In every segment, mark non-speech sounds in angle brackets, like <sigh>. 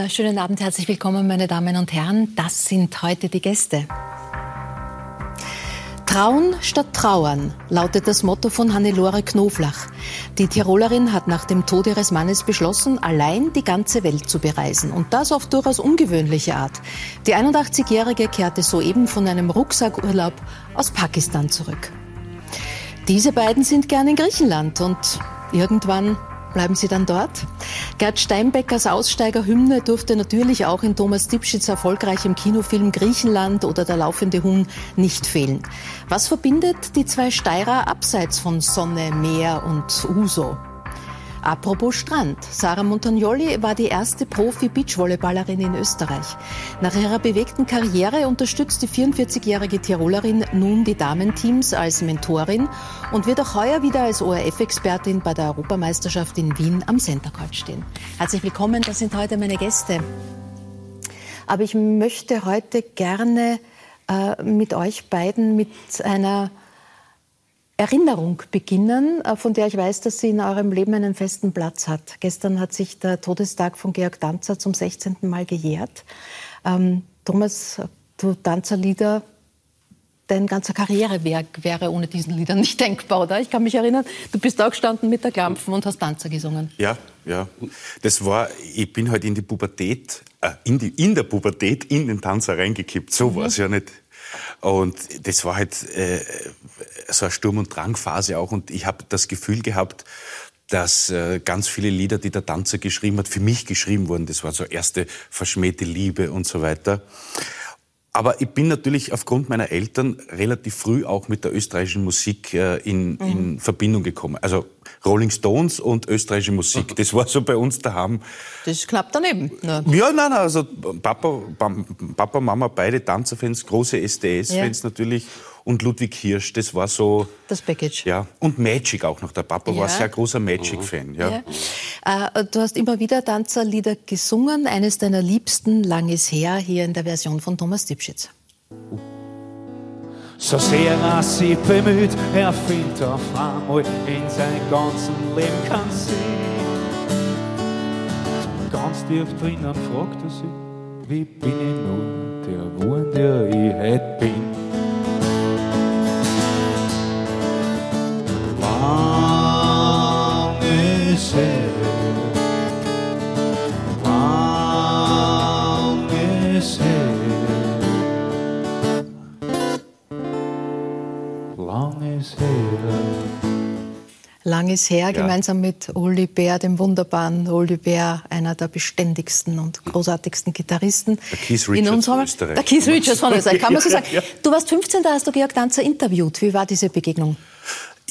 Einen schönen Abend, herzlich willkommen, meine Damen und Herren. Das sind heute die Gäste. Trauen statt Trauern lautet das Motto von Hannelore Knoflach. Die Tirolerin hat nach dem Tod ihres Mannes beschlossen, allein die ganze Welt zu bereisen. Und das auf durchaus ungewöhnliche Art. Die 81-Jährige kehrte soeben von einem Rucksackurlaub aus Pakistan zurück. Diese beiden sind gern in Griechenland und irgendwann Bleiben Sie dann dort? Gerd Steinbeckers Aussteigerhymne durfte natürlich auch in Thomas Dipschitz erfolgreichem Kinofilm Griechenland oder Der laufende Huhn nicht fehlen. Was verbindet die zwei Steirer abseits von Sonne, Meer und Uso? Apropos Strand. Sarah Montagnoli war die erste Profi-Beachvolleyballerin in Österreich. Nach ihrer bewegten Karriere unterstützt die 44-jährige Tirolerin nun die Damenteams als Mentorin und wird auch heuer wieder als ORF-Expertin bei der Europameisterschaft in Wien am Centercourt stehen. Herzlich willkommen, das sind heute meine Gäste. Aber ich möchte heute gerne äh, mit euch beiden mit einer Erinnerung beginnen, äh, von der ich weiß, dass sie in eurem Leben einen festen Platz hat. Gestern hat sich der Todestag von Georg Danzer zum 16. Mal gejährt. Ähm, Thomas, du Danzerlieder, dein ganzer Karrierewerk wäre ohne diesen Lieder nicht denkbar, oder? Ich kann mich erinnern, du bist da gestanden mit der Klampfen und hast Danzer gesungen. Ja, ja. Das war, ich bin halt in die Pubertät, äh, in, die, in der Pubertät in den Tanzer reingekippt. So mhm. war es ja nicht. Und das war halt äh, so eine Sturm- und Drangphase auch. Und ich habe das Gefühl gehabt, dass äh, ganz viele Lieder, die der Tanzer geschrieben hat, für mich geschrieben wurden. Das war so erste verschmähte Liebe und so weiter. Aber ich bin natürlich aufgrund meiner Eltern relativ früh auch mit der österreichischen Musik äh, in, mhm. in Verbindung gekommen. Also Rolling Stones und österreichische Musik, <laughs> das war so bei uns daheim. Das klappt daneben. Ja, ja nein, nein, also Papa, Papa, Mama, beide Tanzerfans, große SDS-Fans ja. natürlich und Ludwig Hirsch, das war so... Das Package. Ja, und Magic auch noch. Der Papa ja. war sehr großer Magic-Fan. Ja. ja. Äh, du hast immer wieder Tanzerlieder gesungen. Eines deiner liebsten, lang ist her, hier in der Version von Thomas Dipschitz. So sehr er sich bemüht, er fehlt auf einmal in seinem ganzen Leben kein Sinn. Ganz tief drinnen fragt er sich, wie bin ich nun der Wurm, der ich heute bin? Lang ist her, ja. gemeinsam mit Uli Bär, dem wunderbaren Uli Bär, einer der beständigsten und großartigsten Gitarristen. Der Keith Richards in unserem, Österreich. Der Keith Richards von Österreich, kann man so sagen. Du warst 15, da hast du Georg Danzer interviewt. Wie war diese Begegnung?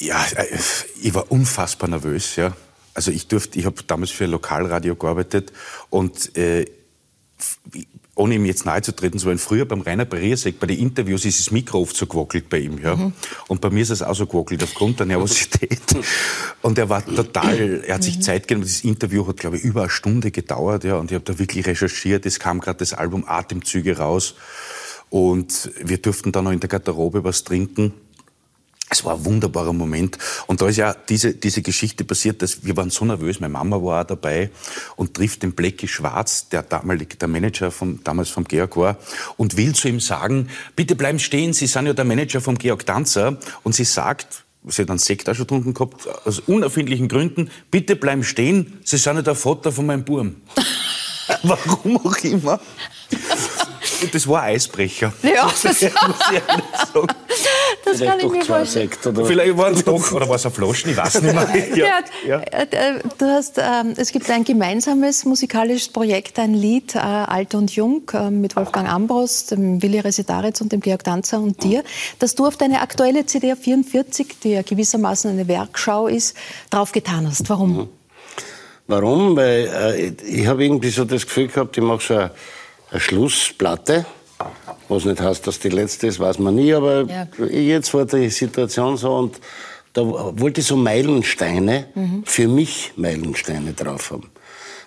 Ja, äh, ich war unfassbar nervös, ja. Also ich durfte, ich habe damals für Lokalradio gearbeitet und äh, ohne ihm jetzt nahe zu treten zu wollen, früher beim Rainer Beriersek, bei den Interviews ist das Mikro oft so gewackelt bei ihm. Ja? Mhm. Und bei mir ist es auch so gewackelt aufgrund der Nervosität. <laughs> Und er war total, er hat sich mhm. Zeit genommen. Das Interview hat, glaube ich, über eine Stunde gedauert. Ja? Und ich habe da wirklich recherchiert. Es kam gerade das Album Atemzüge raus. Und wir durften dann noch in der Garderobe was trinken. Es war ein wunderbarer Moment. Und da ist ja diese, diese Geschichte passiert, dass wir waren so nervös. Meine Mama war auch dabei und trifft den Blecki Schwarz, der damalige, der Manager vom, damals vom Georg war, und will zu ihm sagen, bitte bleiben stehen, Sie sind ja der Manager vom Georg Danzer. Und sie sagt, sie hat einen Sekt auch schon getrunken gehabt, aus unerfindlichen Gründen, bitte bleiben stehen, Sie sind ja der Vater von meinem Burm. <laughs> Warum auch immer. Das war ein Eisbrecher. <laughs> Ja, das, muss ich das <laughs> kann ich mir vorstellen. oder? Vielleicht waren es doch, oder war es eine Flaschen, ich weiß nicht mehr. <laughs> Ja. ja. Äh, äh, du hast, ähm, es gibt ein gemeinsames musikalisches Projekt, ein Lied, äh, Alt und Jung, äh, mit Wolfgang Ambros, dem Willi Residaritz und dem Georg Danzer und dir, dass du auf deine aktuelle CD 44, die ja gewissermaßen eine Werkschau ist, draufgetan hast. Warum? Mhm. Warum? Weil äh, ich habe irgendwie so das Gefühl gehabt, ich mache so eine, eine Schlussplatte. Was nicht heißt, dass die letzte ist, weiß man nie, aber ja. jetzt war die Situation so und da wollte ich so Meilensteine, mhm. für mich Meilensteine drauf haben.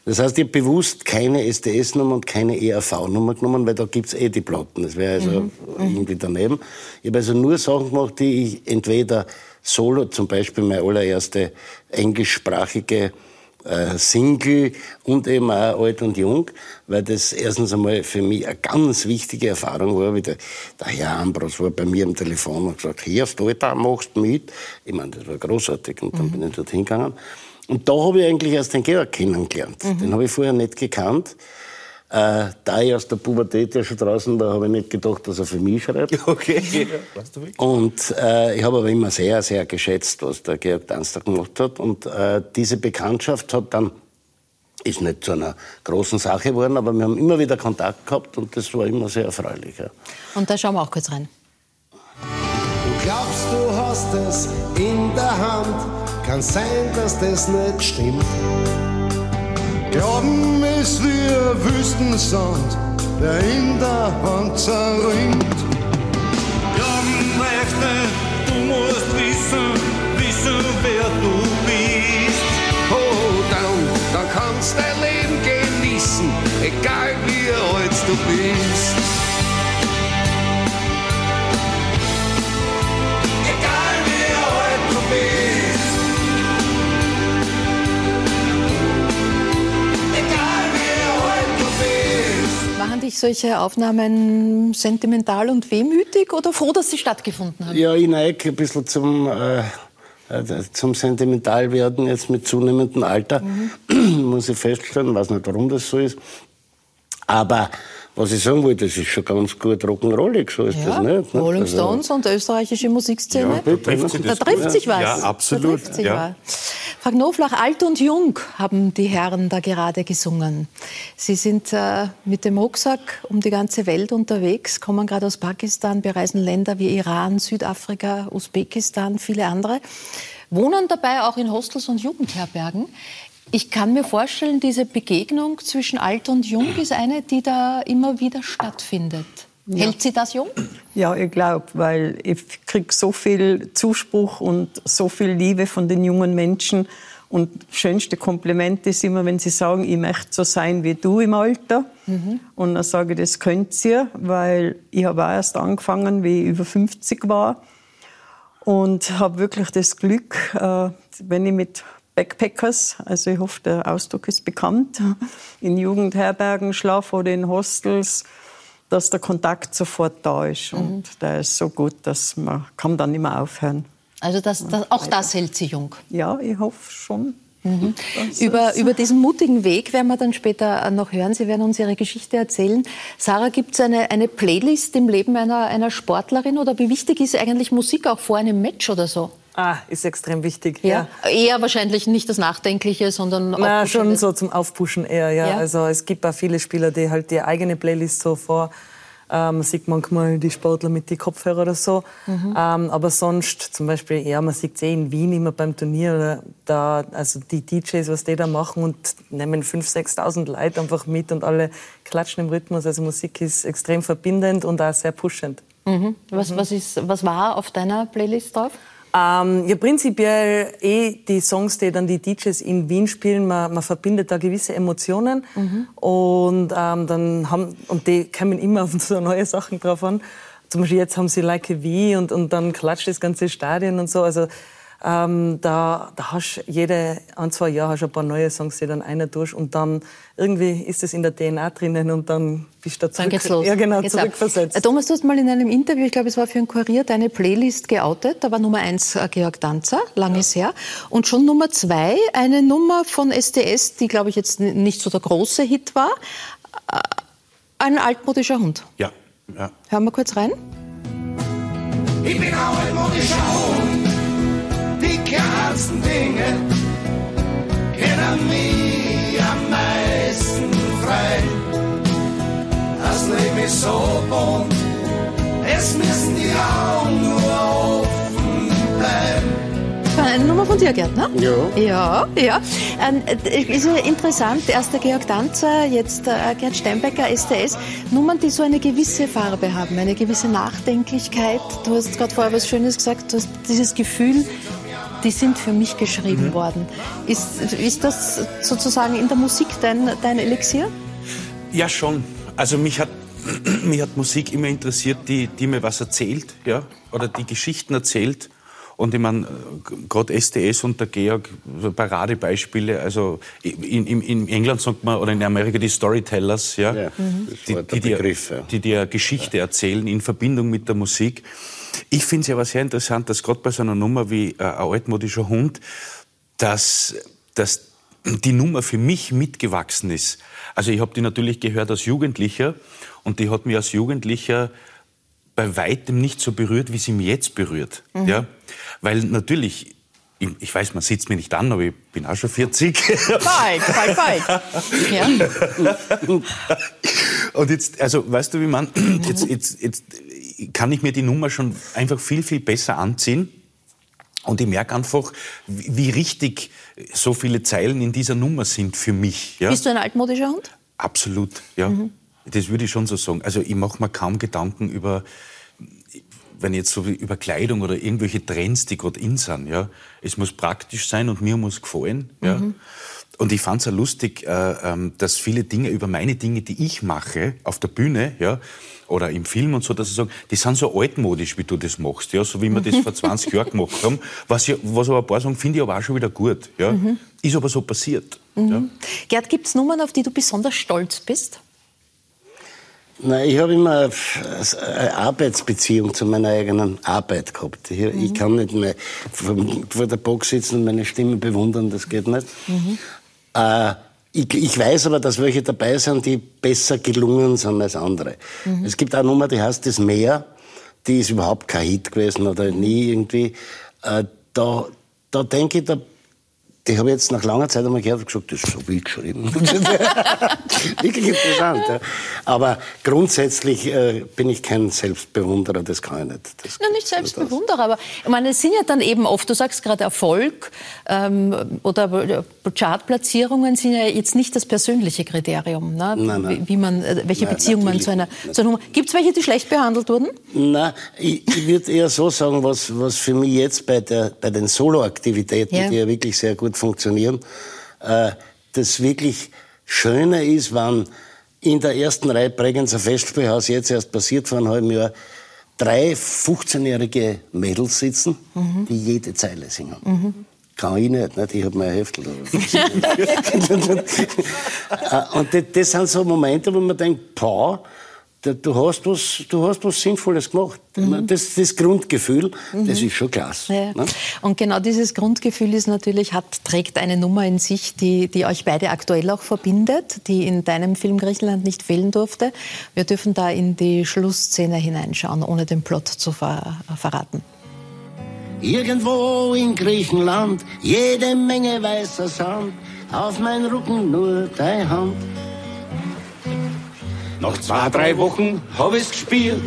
Das heißt, ich habe bewusst keine SDS-Nummer und keine ERV-Nummer genommen, weil da gibt's eh die Platten. Das wäre also mhm. mhm. irgendwie daneben. Ich habe also nur Sachen gemacht, die ich entweder solo, zum Beispiel meine allererste englischsprachige Single und eben auch alt und jung, weil das erstens einmal für mich eine ganz wichtige Erfahrung war. Wie der, der Herr Ambros war bei mir am Telefon und gesagt, hier du da, machst mit. Ich meine, das war großartig und dann mhm. bin ich dort hingegangen. Und da habe ich eigentlich erst den Georg kennengelernt. Mhm. Den habe ich vorher nicht gekannt. Äh, da ich aus der Pubertät ja schon draußen war, habe ich nicht gedacht, dass er für mich schreibt. <laughs> Okay. und äh, ich habe aber immer sehr, sehr geschätzt, was der Georg Danster gemacht hat. Und äh, diese Bekanntschaft hat dann ist nicht zu einer großen Sache geworden, aber wir haben immer wieder Kontakt gehabt und das war immer sehr erfreulich. Ja. Und da schauen wir auch kurz rein. Du glaubst, du hast es in der Hand, kann sein, dass das nicht stimmt. Glauben ist wie ein Wüstensand, der in der Hand zerrinnt. Glauben reicht nicht, du musst wissen, wissen, wer du bist. Oh, dann, dann kannst dein Leben genießen, egal wie alt du bist. Dich solche Aufnahmen sentimental und wehmütig oder froh, dass sie stattgefunden haben? Ja, ich neige ein bisschen zum, äh, äh, zum Sentimentalwerden jetzt mit zunehmendem Alter, mhm. <clears throat> muss ich feststellen. Weiß nicht, warum das so ist. Aber was ich sagen wollte, das ist schon ganz gut Rock'n'Rollig, so ist ja, das nicht. Ne? Rolling also Stones also, und österreichische Musikszene. Ja, da trifft, sich, da trifft sich was. Ja, absolut. Da trifft sich ja. Frau Knoflach, alt und jung haben die Herren da gerade gesungen. Sie sind äh, mit dem Rucksack um die ganze Welt unterwegs, kommen gerade aus Pakistan, bereisen Länder wie Iran, Südafrika, Usbekistan, viele andere wohnen dabei auch in Hostels und Jugendherbergen. Ich kann mir vorstellen, diese Begegnung zwischen alt und jung ist eine, die da immer wieder stattfindet. Ja. Hält sie das jung? Ja, ich glaube, weil ich kriege so viel Zuspruch und so viel Liebe von den jungen Menschen. Und das schönste Kompliment ist immer, wenn sie sagen, ich möchte so sein wie du im Alter. Mhm. Und dann sage ich, das könnt ihr, weil ich habe auch erst angefangen, wie ich über 50 war. Und habe wirklich das Glück, äh, wenn ich mit Backpackers, also ich hoffe, der Ausdruck ist bekannt, in Jugendherbergen schlafen oder in Hostels, dass der Kontakt sofort da ist. Mhm. Und der ist so gut, dass man kann dann mehr aufhören. Also das, das, auch das hält sie jung? Ja, ich hoffe schon. Mhm. Über, über diesen mutigen Weg werden wir dann später noch hören. Sie werden uns Ihre Geschichte erzählen. Sarah, gibt es eine, eine Playlist im Leben einer, einer Sportlerin oder wie wichtig ist eigentlich Musik auch vor einem Match oder so? Ah, ist extrem wichtig. Ja. ja. Eher wahrscheinlich nicht das Nachdenkliche, sondern Na, schon so zum Aufpushen eher. Ja. ja. Also es gibt auch viele Spieler, die halt die eigene Playlist so vor. Ähm, man sieht manchmal die Sportler mit die Kopfhörer oder so. Mhm. Ähm, aber sonst, zum Beispiel, ja, man sieht es eh in Wien immer beim Turnier, da, also die DJs, was die da machen und nehmen 5.000, 6.000 Leute einfach mit und alle klatschen im Rhythmus. Also Musik ist extrem verbindend und auch sehr pushend. Mhm. Was, mhm. was, ist, was war auf deiner Playlist drauf? Ähm, ja, prinzipiell eh die Songs, die dann die DJs in Wien spielen, man, man verbindet da gewisse Emotionen mhm. und ähm, dann haben und die kommen immer auf <laughs> so neue Sachen drauf an. Zum Beispiel jetzt haben sie Like a V und, und dann klatscht das ganze Stadion und so. Also ähm, da, da hast jede ein, zwei Jahre hast ein paar neue Songs, die dann einer durch und dann irgendwie ist es in der DNA drinnen und dann bist du da zurück, dann geht's los. Ja, genau, geht's zurückversetzt. Ab. Thomas, du hast mal in einem Interview, ich glaube, es war für ein Kurier, deine Playlist geoutet. Da war Nummer eins äh, Georg Danzer, langes ja. her. Und schon Nummer zwei, eine Nummer von SDS, die, glaube ich, jetzt nicht so der große Hit war. Äh, ein altmodischer Hund. Ja. ja. Hören wir kurz rein. Ich bin ein altmodischer Hund die kleinsten Dinge kennen mich am meisten frei. Das Leben ist so bunt, es müssen die Augen nur offen bleiben. Eine Nummer von dir, Gerd, ne? Ja. Ja, ja. Ähm, ist ja interessant, erst der Georg Danzer, jetzt äh, Gerd Steinbecker, STS. Nummern, die so eine gewisse Farbe haben, eine gewisse Nachdenklichkeit. Du hast gerade vorher was Schönes gesagt, du hast dieses Gefühl, die sind für mich geschrieben mhm. worden. Ist, ist das sozusagen in der Musik dein, dein Elixier? Ja, schon. Also mich hat, <clears throat> mich hat Musik immer interessiert, die, die mir was erzählt, ja, oder die Geschichten erzählt. Und ich meine, gerade SDS und der Georg, so Paradebeispiele, also in, in, in England sagt man, oder in Amerika die Storytellers, ja, Ja, das die, die, dir- Begriff, ja. die dir Geschichte erzählen in Verbindung mit der Musik. Ich finde es aber sehr interessant, dass gerade bei so einer Nummer wie äh, ein altmodischer Hund, dass, dass die Nummer für mich mitgewachsen ist. Also ich habe die natürlich gehört als Jugendlicher und die hat mich als Jugendlicher bei weitem nicht so berührt, wie sie mich jetzt berührt. Ja? Weil natürlich, ich, weiß, man sieht mir nicht an, aber ich bin auch schon 40. Bald, bald, bald. Ja. Und jetzt, also weißt du, wie man, jetzt, jetzt, jetzt kann ich mir die Nummer schon einfach viel, viel besser anziehen. Und ich merke einfach, wie richtig so viele Zeilen in dieser Nummer sind für mich. Ja? Bist du ein altmodischer Hund? Absolut, ja. Das würde ich schon so sagen. Also ich mache mir kaum Gedanken über, wenn jetzt so über Kleidung oder irgendwelche Trends, die gerade in sind. Ja. Es muss praktisch sein und mir muss gefallen. Ja. Und ich fand es auch lustig, äh, ähm, dass viele Dinge über meine Dinge, die ich mache, auf der Bühne, ja, oder im Film und so, dass sie sagen, die sind so altmodisch, wie du das machst, ja, so wie wir das <laughs> vor 20 Jahren gemacht haben. Was, ja, was aber ein paar sagen, finde ich aber auch schon wieder gut. Ja. Ist aber so passiert. Ja. Gerd, gibt es Nummern, auf die du besonders stolz bist? Nein, ich habe immer eine Arbeitsbeziehung zu meiner eigenen Arbeit gehabt. Ich, ich kann nicht mehr vor, vor der Box sitzen und meine Stimme bewundern, das geht nicht. Äh, ich, ich weiß aber, dass welche dabei sind, die besser gelungen sind als andere. Es gibt eine Nummer, die heißt Das Meer. Die ist überhaupt kein Hit gewesen oder nie irgendwie. Äh, da, da denke ich, da die habe ich jetzt nach langer Zeit einmal gehört und gesagt, das ist so wild geschrieben. <laughs> Wirklich interessant. Ja. Aber grundsätzlich äh, bin ich kein Selbstbewunderer, das kann ich nicht. Das, Na, nicht Selbstbewunderer, aber ich meine, es sind ja dann eben oft, du sagst gerade Erfolg ähm, oder Chartplatzierungen sind ja jetzt nicht das persönliche Kriterium, ne? Nein, nein. Wie, wie man, äh, welche Nein, Beziehung man zu einer, zu einer. Gibt es welche, die schlecht behandelt wurden? Na, ich, ich würde eher so sagen, was, was für mich jetzt bei, der, bei den Soloaktivitäten, Ja. die ja wirklich sehr gut funktionieren, äh, das wirklich Schöne ist, wenn in der ersten Reihe Bregenzer Festspielhaus jetzt erst passiert vor einem halben Jahr, drei 15-jährige Mädels sitzen, die jede Zeile singen. Kann ich nicht, nicht? ich habe mein Heftel. <laughs> <laughs> Äh, Und das, das sind so Momente, wo man denkt, boah, da- du hast was, du hast was Sinnvolles gemacht. Das, das Grundgefühl, das ist schon klasse. Ja. ne? Und genau dieses Grundgefühl ist natürlich, hat, trägt eine Nummer in sich, die, die euch beide aktuell auch verbindet, die in deinem Film Griechenland nicht fehlen durfte. Wir dürfen da in die Schlussszene hineinschauen, ohne den Plot zu ver verraten. Irgendwo in Griechenland, jede Menge weißer Sand, auf mein Rücken nur deine Hand. Nach zwei, drei Wochen hab ich's gespielt.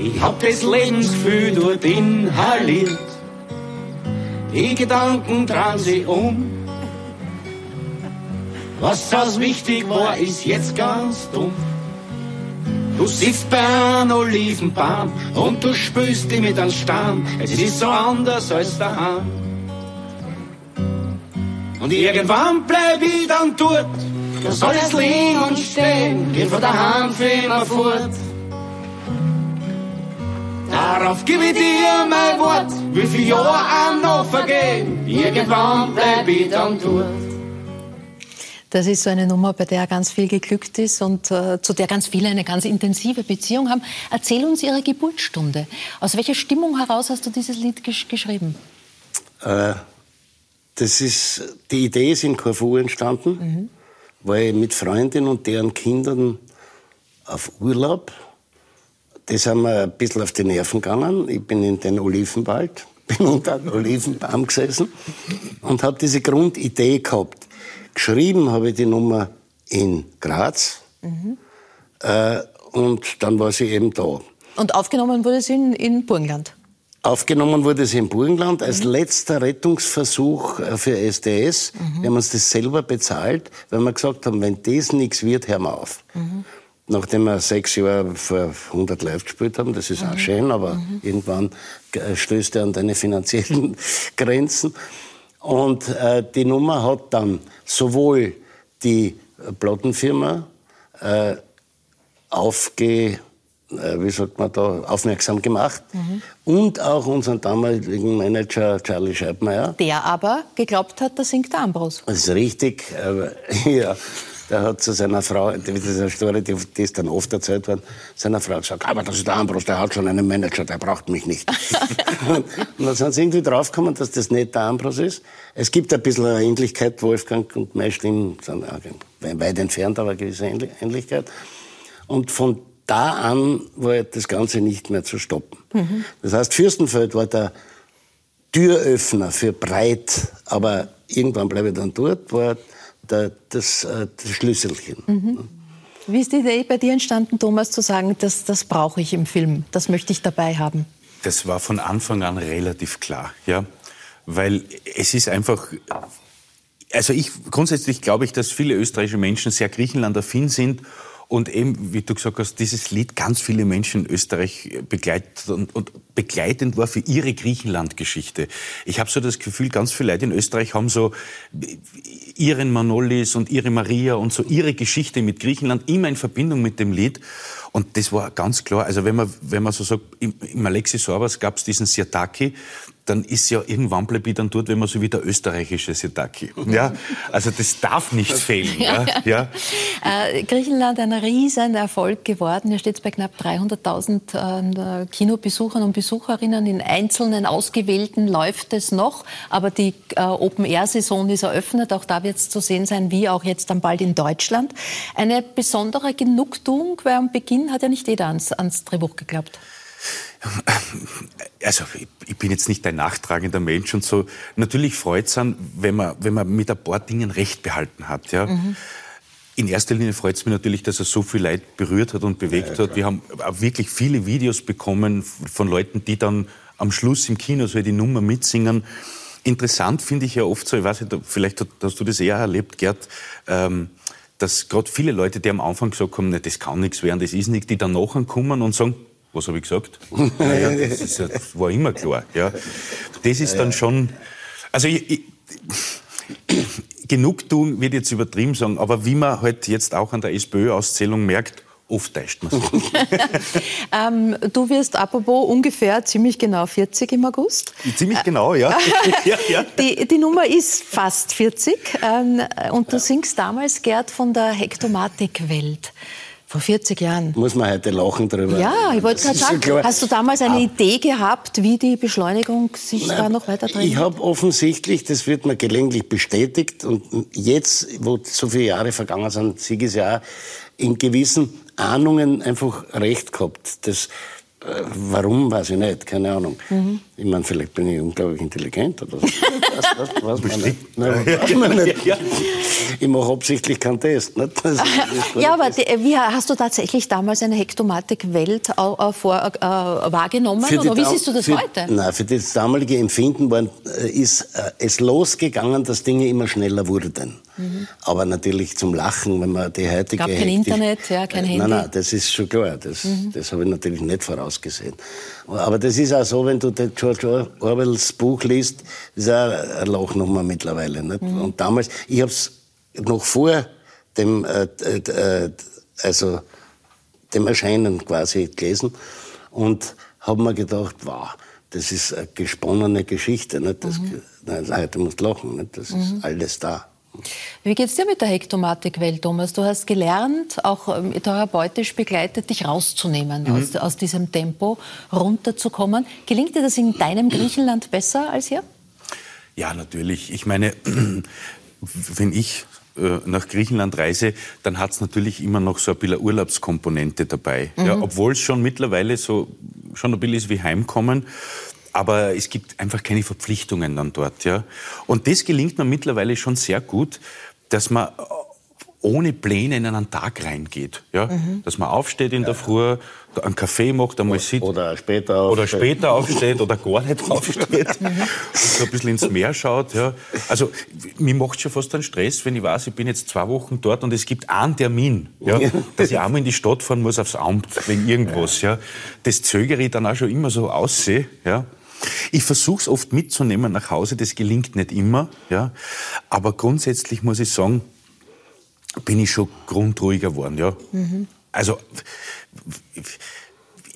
Ich hab das Lebensgefühl dort inhaliert. Die Gedanken drehen sich um. Was aus wichtig war, ist jetzt ganz dumm. Du sitzt bei einem Olivenbaum und du spürst dich mit einem Stamm. Es ist so anders als daheim. Und irgendwann bleib ich dann dort. Da soll es liegen und stehen, geht von daheim für immer fort. Darauf gebe ich dir mein Wort, wie viel Jahre auch noch vergehen. Irgendwann bleib ich dann dort. Das ist so eine Nummer, bei der ganz viel geglückt ist und äh, zu der ganz viele eine ganz intensive Beziehung haben. Erzähl uns Ihre Geburtsstunde. Aus welcher Stimmung heraus hast du dieses Lied gesch geschrieben? Äh, das ist, die Idee ist in Corfu entstanden, weil ich mit Freundinnen und deren Kindern auf Urlaub, das haben wir ein bisschen auf die Nerven gegangen. Ich bin in den Olivenwald, <laughs> bin unter einem Olivenbaum gesessen und habe diese Grundidee gehabt. Geschrieben habe ich die Nummer in Graz äh, und dann war sie eben da. Und aufgenommen wurde sie in, in Burgenland. Aufgenommen wurde sie im Burgenland als letzter Rettungsversuch äh, für SDS. Wir haben uns das selber bezahlt, weil wir gesagt haben, wenn das nichts wird, hören wir auf. Nachdem wir sechs Jahre vor 100 live gespielt haben, das ist auch schön, aber irgendwann äh, stößt er an deine finanziellen <laughs> Grenzen. Und äh, die Nummer hat dann sowohl die Plattenfirma äh, aufge wie sagt man da, aufmerksam gemacht. Und auch unseren damaligen Manager Charlie Scheibmeier. Der aber geglaubt hat, da singt der Ambros. Das ist richtig, <laughs> ja, der hat zu seiner Frau, das ist eine Story, die, die ist dann oft erzählt worden, seiner Frau gesagt, aber das ist der Ambros, der hat schon einen Manager, der braucht mich nicht. <laughs> und dann sind sie irgendwie draufgekommen, dass das nicht der Ambros ist. Es gibt ein bisschen eine Ähnlichkeit, Wolfgang und meine Stimmen sind weit entfernt, aber eine gewisse Ähnli- Ähnlichkeit. Und von da an war das Ganze nicht mehr zu stoppen. Das heißt, Fürstenfeld war der Türöffner für breit, aber irgendwann bleibe ich dann dort, war der, das, äh, das Schlüsselchen. Wie ist die Idee bei dir entstanden, Thomas, zu sagen, das, das brauche ich im Film, das möchte ich dabei haben? Das war von Anfang an relativ klar, ja, weil es ist einfach. Also ich grundsätzlich glaube ich, dass viele österreichische Menschen sehr Griechenland-affin sind und eben, wie du gesagt hast, dieses Lied ganz viele Menschen in Österreich begleitet und, und begleitend war für ihre Griechenland-Geschichte. Ich habe so das Gefühl, ganz viele Leute in Österreich haben so ihren Manolis und ihre Maria und so ihre Geschichte mit Griechenland immer in Verbindung mit dem Lied. Und das war ganz klar. Also wenn man, wenn man so sagt, im, im Alexis Sorbas gab es diesen Sirtaki, dann ist ja irgendwann bleibe ich dann dort, wenn man so wie der österreichische Sirtaki. Ja, also das darf nicht fehlen. <laughs> Ja, ja. Äh, Griechenland ein riesen Erfolg geworden. Hier steht es bei knapp 300.000 äh, Kinobesuchern und Besucherinnen. In einzelnen ausgewählten läuft es noch, aber die äh, Open-Air-Saison ist eröffnet. Auch da wird es zu sehen sein, wie auch jetzt dann bald in Deutschland. Eine besondere Genugtuung, weil am Beginn hat ja nicht jeder ans, ans Drehbuch geglaubt. <laughs> Also ich, bin jetzt nicht ein nachtragender Mensch und so. Natürlich freut es an, wenn man, wenn man mit ein paar Dingen Recht behalten hat. Ja. In erster Linie freut es mich natürlich, dass er so viel Leid berührt hat und bewegt hat. Wir haben auch wirklich viele Videos bekommen von Leuten, die dann am Schluss im Kino so die Nummer mitsingen. Interessant finde ich ja oft so, ich weiß nicht, vielleicht hast du das eher erlebt, Gerd, ähm, dass gerade viele Leute, die am Anfang gesagt haben, "Ne, das kann nichts werden, das ist nichts, die dann nachher kommen und sagen, was habe ich gesagt? <laughs> naja, das, ist das war immer klar. Ja. Das ist dann schon, also ich, ich, Genugtuung wird jetzt übertrieben sagen, aber wie man halt jetzt auch an der SPÖ-Auszählung merkt, oft täuscht man sich. <laughs> Ähm, du wirst apropos ungefähr ziemlich genau 40 im August. Ziemlich genau, ja. <laughs> ja, ja. Die, die Nummer ist fast 40 ähm, und du singst damals, Gerd, von der Hektomatik-Welt. Vor 40 Jahren. Muss man heute lachen drüber. Ja, ich wollte gerade so sagen, hast du damals eine Idee gehabt, wie die Beschleunigung sich da noch weiter dreht? Ich habe offensichtlich, das wird mir gelegentlich bestätigt, und jetzt, wo so viele Jahre vergangen sind, Siegesjahr, in gewissen Ahnungen einfach recht gehabt. Das, warum, weiß ich nicht, keine Ahnung. Mhm. Ich meine, vielleicht bin ich unglaublich intelligent oder so. <laughs> Das, das weiß man nicht. Nein, weiß man <laughs> nicht. Ich mache absichtlich keinen Test. Nicht? Das, das ist. Ja, aber die, wie, hast du tatsächlich damals eine Hektomatik-Welt äh, vor, äh, wahrgenommen? Oder wie siehst du das für, heute? Nein, für das damalige Empfinden war, äh, ist äh, es losgegangen, dass Dinge immer schneller wurden. Aber natürlich zum Lachen, wenn man die heutige... Mhm. Gab kein Hektik- Internet, ja, kein Äh, Handy. Nein, nein, das ist schon klar. Das, Mhm. das habe ich natürlich nicht vorausgesehen. Aber das ist auch so, wenn du den George Or- Orwells Buch liest, ist auch ein Lachnummer mittlerweile. Nicht? Mhm. Und damals, ich habe es noch vor dem, äh, äh, äh, also dem Erscheinen quasi gelesen und habe mir gedacht, wow, das ist eine gesponnene Geschichte. Nicht? Das, Mhm. Du musst lachen, nicht? das ist alles da. Wie geht's dir mit der Hektomatik-Welt, Thomas? Du hast gelernt, auch ähm, therapeutisch begleitet, dich rauszunehmen Mhm. aus, aus diesem Tempo, runterzukommen. Gelingt dir das in deinem Griechenland besser als hier? Ja, natürlich. Ich meine, <clears throat> wenn ich äh, nach Griechenland reise, dann hat's natürlich immer noch so ein bisschen Urlaubskomponente dabei. Ja, obwohl es schon mittlerweile so schon ein bisschen ist wie Heimkommen. Aber es gibt einfach keine Verpflichtungen dann dort. Ja. Und das gelingt mir mittlerweile schon sehr gut, dass man ohne Pläne in einen Tag reingeht. Ja? Dass man aufsteht in der Früh, einen Kaffee macht, einmal sitzt. Oder später Oder aufsteht. später aufsteht oder gar nicht <laughs> aufsteht und so ein bisschen ins Meer schaut. Ja. Also mir macht schon fast einen Stress, wenn ich weiß, ich bin jetzt zwei Wochen dort und es gibt einen Termin, ja, dass ich einmal in die Stadt fahren muss aufs Amt wegen irgendwas. Ja. Das zögere ich dann auch schon immer so aussehe. Ja. Ich versuche es oft mitzunehmen nach Hause, das gelingt nicht immer. Ja. Aber grundsätzlich muss ich sagen, bin ich schon grundruhiger geworden. Ja. Also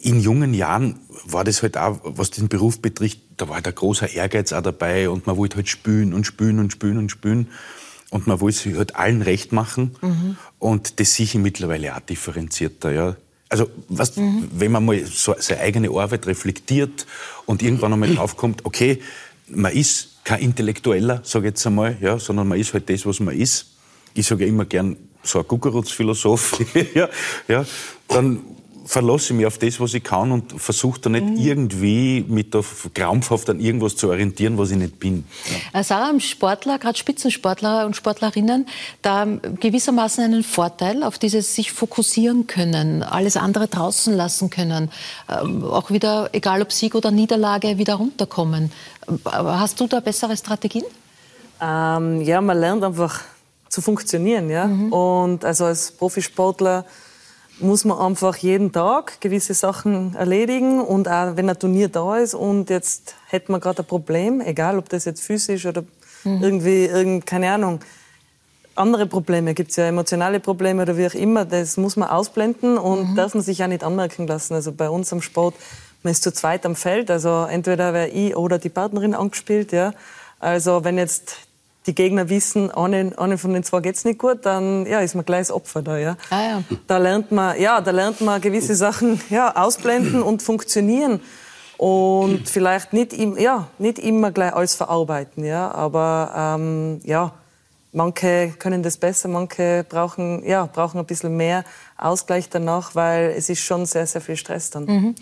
in jungen Jahren war das halt auch, was den Beruf betrifft, da war halt ein großer Ehrgeiz auch dabei und man wollte halt spülen und spülen und spülen und spülen. Und man wollte sich halt allen recht machen. Und das sehe ich mittlerweile auch differenzierter. Ja. Also, was, wenn man mal so seine eigene Arbeit reflektiert und irgendwann einmal draufkommt, okay, man ist kein Intellektueller, sage ich jetzt einmal, ja, sondern man ist halt das, was man ist. Ich sage ja immer gern, so ein Guckerutz-Philosoph, <laughs> ja, ja, dann verlasse ich mich auf das, was ich kann und versuche da nicht irgendwie mit der krampfhaft an irgendwas zu orientieren, was ich nicht bin. Ja. Äh, Sarah, Sportler, gerade Spitzensportler und Sportlerinnen, da gewissermaßen einen Vorteil auf dieses sich fokussieren können, alles andere draußen lassen können, ähm, auch wieder, egal ob Sieg oder Niederlage, wieder runterkommen. Hast du da bessere Strategien? Ähm, ja, man lernt einfach zu funktionieren. Ja? Und also als Profisportler muss man einfach jeden Tag gewisse Sachen erledigen und auch wenn ein Turnier da ist und jetzt hätte man gerade ein Problem, egal ob das jetzt physisch oder irgendwie, irgend, keine Ahnung, andere Probleme, gibt es ja emotionale Probleme oder wie auch immer, das muss man ausblenden und darf man sich auch nicht anmerken lassen. Also bei uns am Sport, man ist zu zweit am Feld, also entweder wäre ich oder die Partnerin angespielt, ja. Also wenn jetzt die Gegner wissen, einen, einen von den zwei geht's nicht gut, dann ja, ist man gleich das Opfer da. Ja. Ah, ja. Da lernt man, ja, da lernt man gewisse Sachen ja, ausblenden und funktionieren und vielleicht nicht, im, ja, nicht immer gleich alles verarbeiten, ja, aber ähm, ja, manche können das besser, manche brauchen, ja, brauchen ein bisschen mehr Ausgleich danach, weil es ist schon sehr, sehr viel Stress dann. Mhm.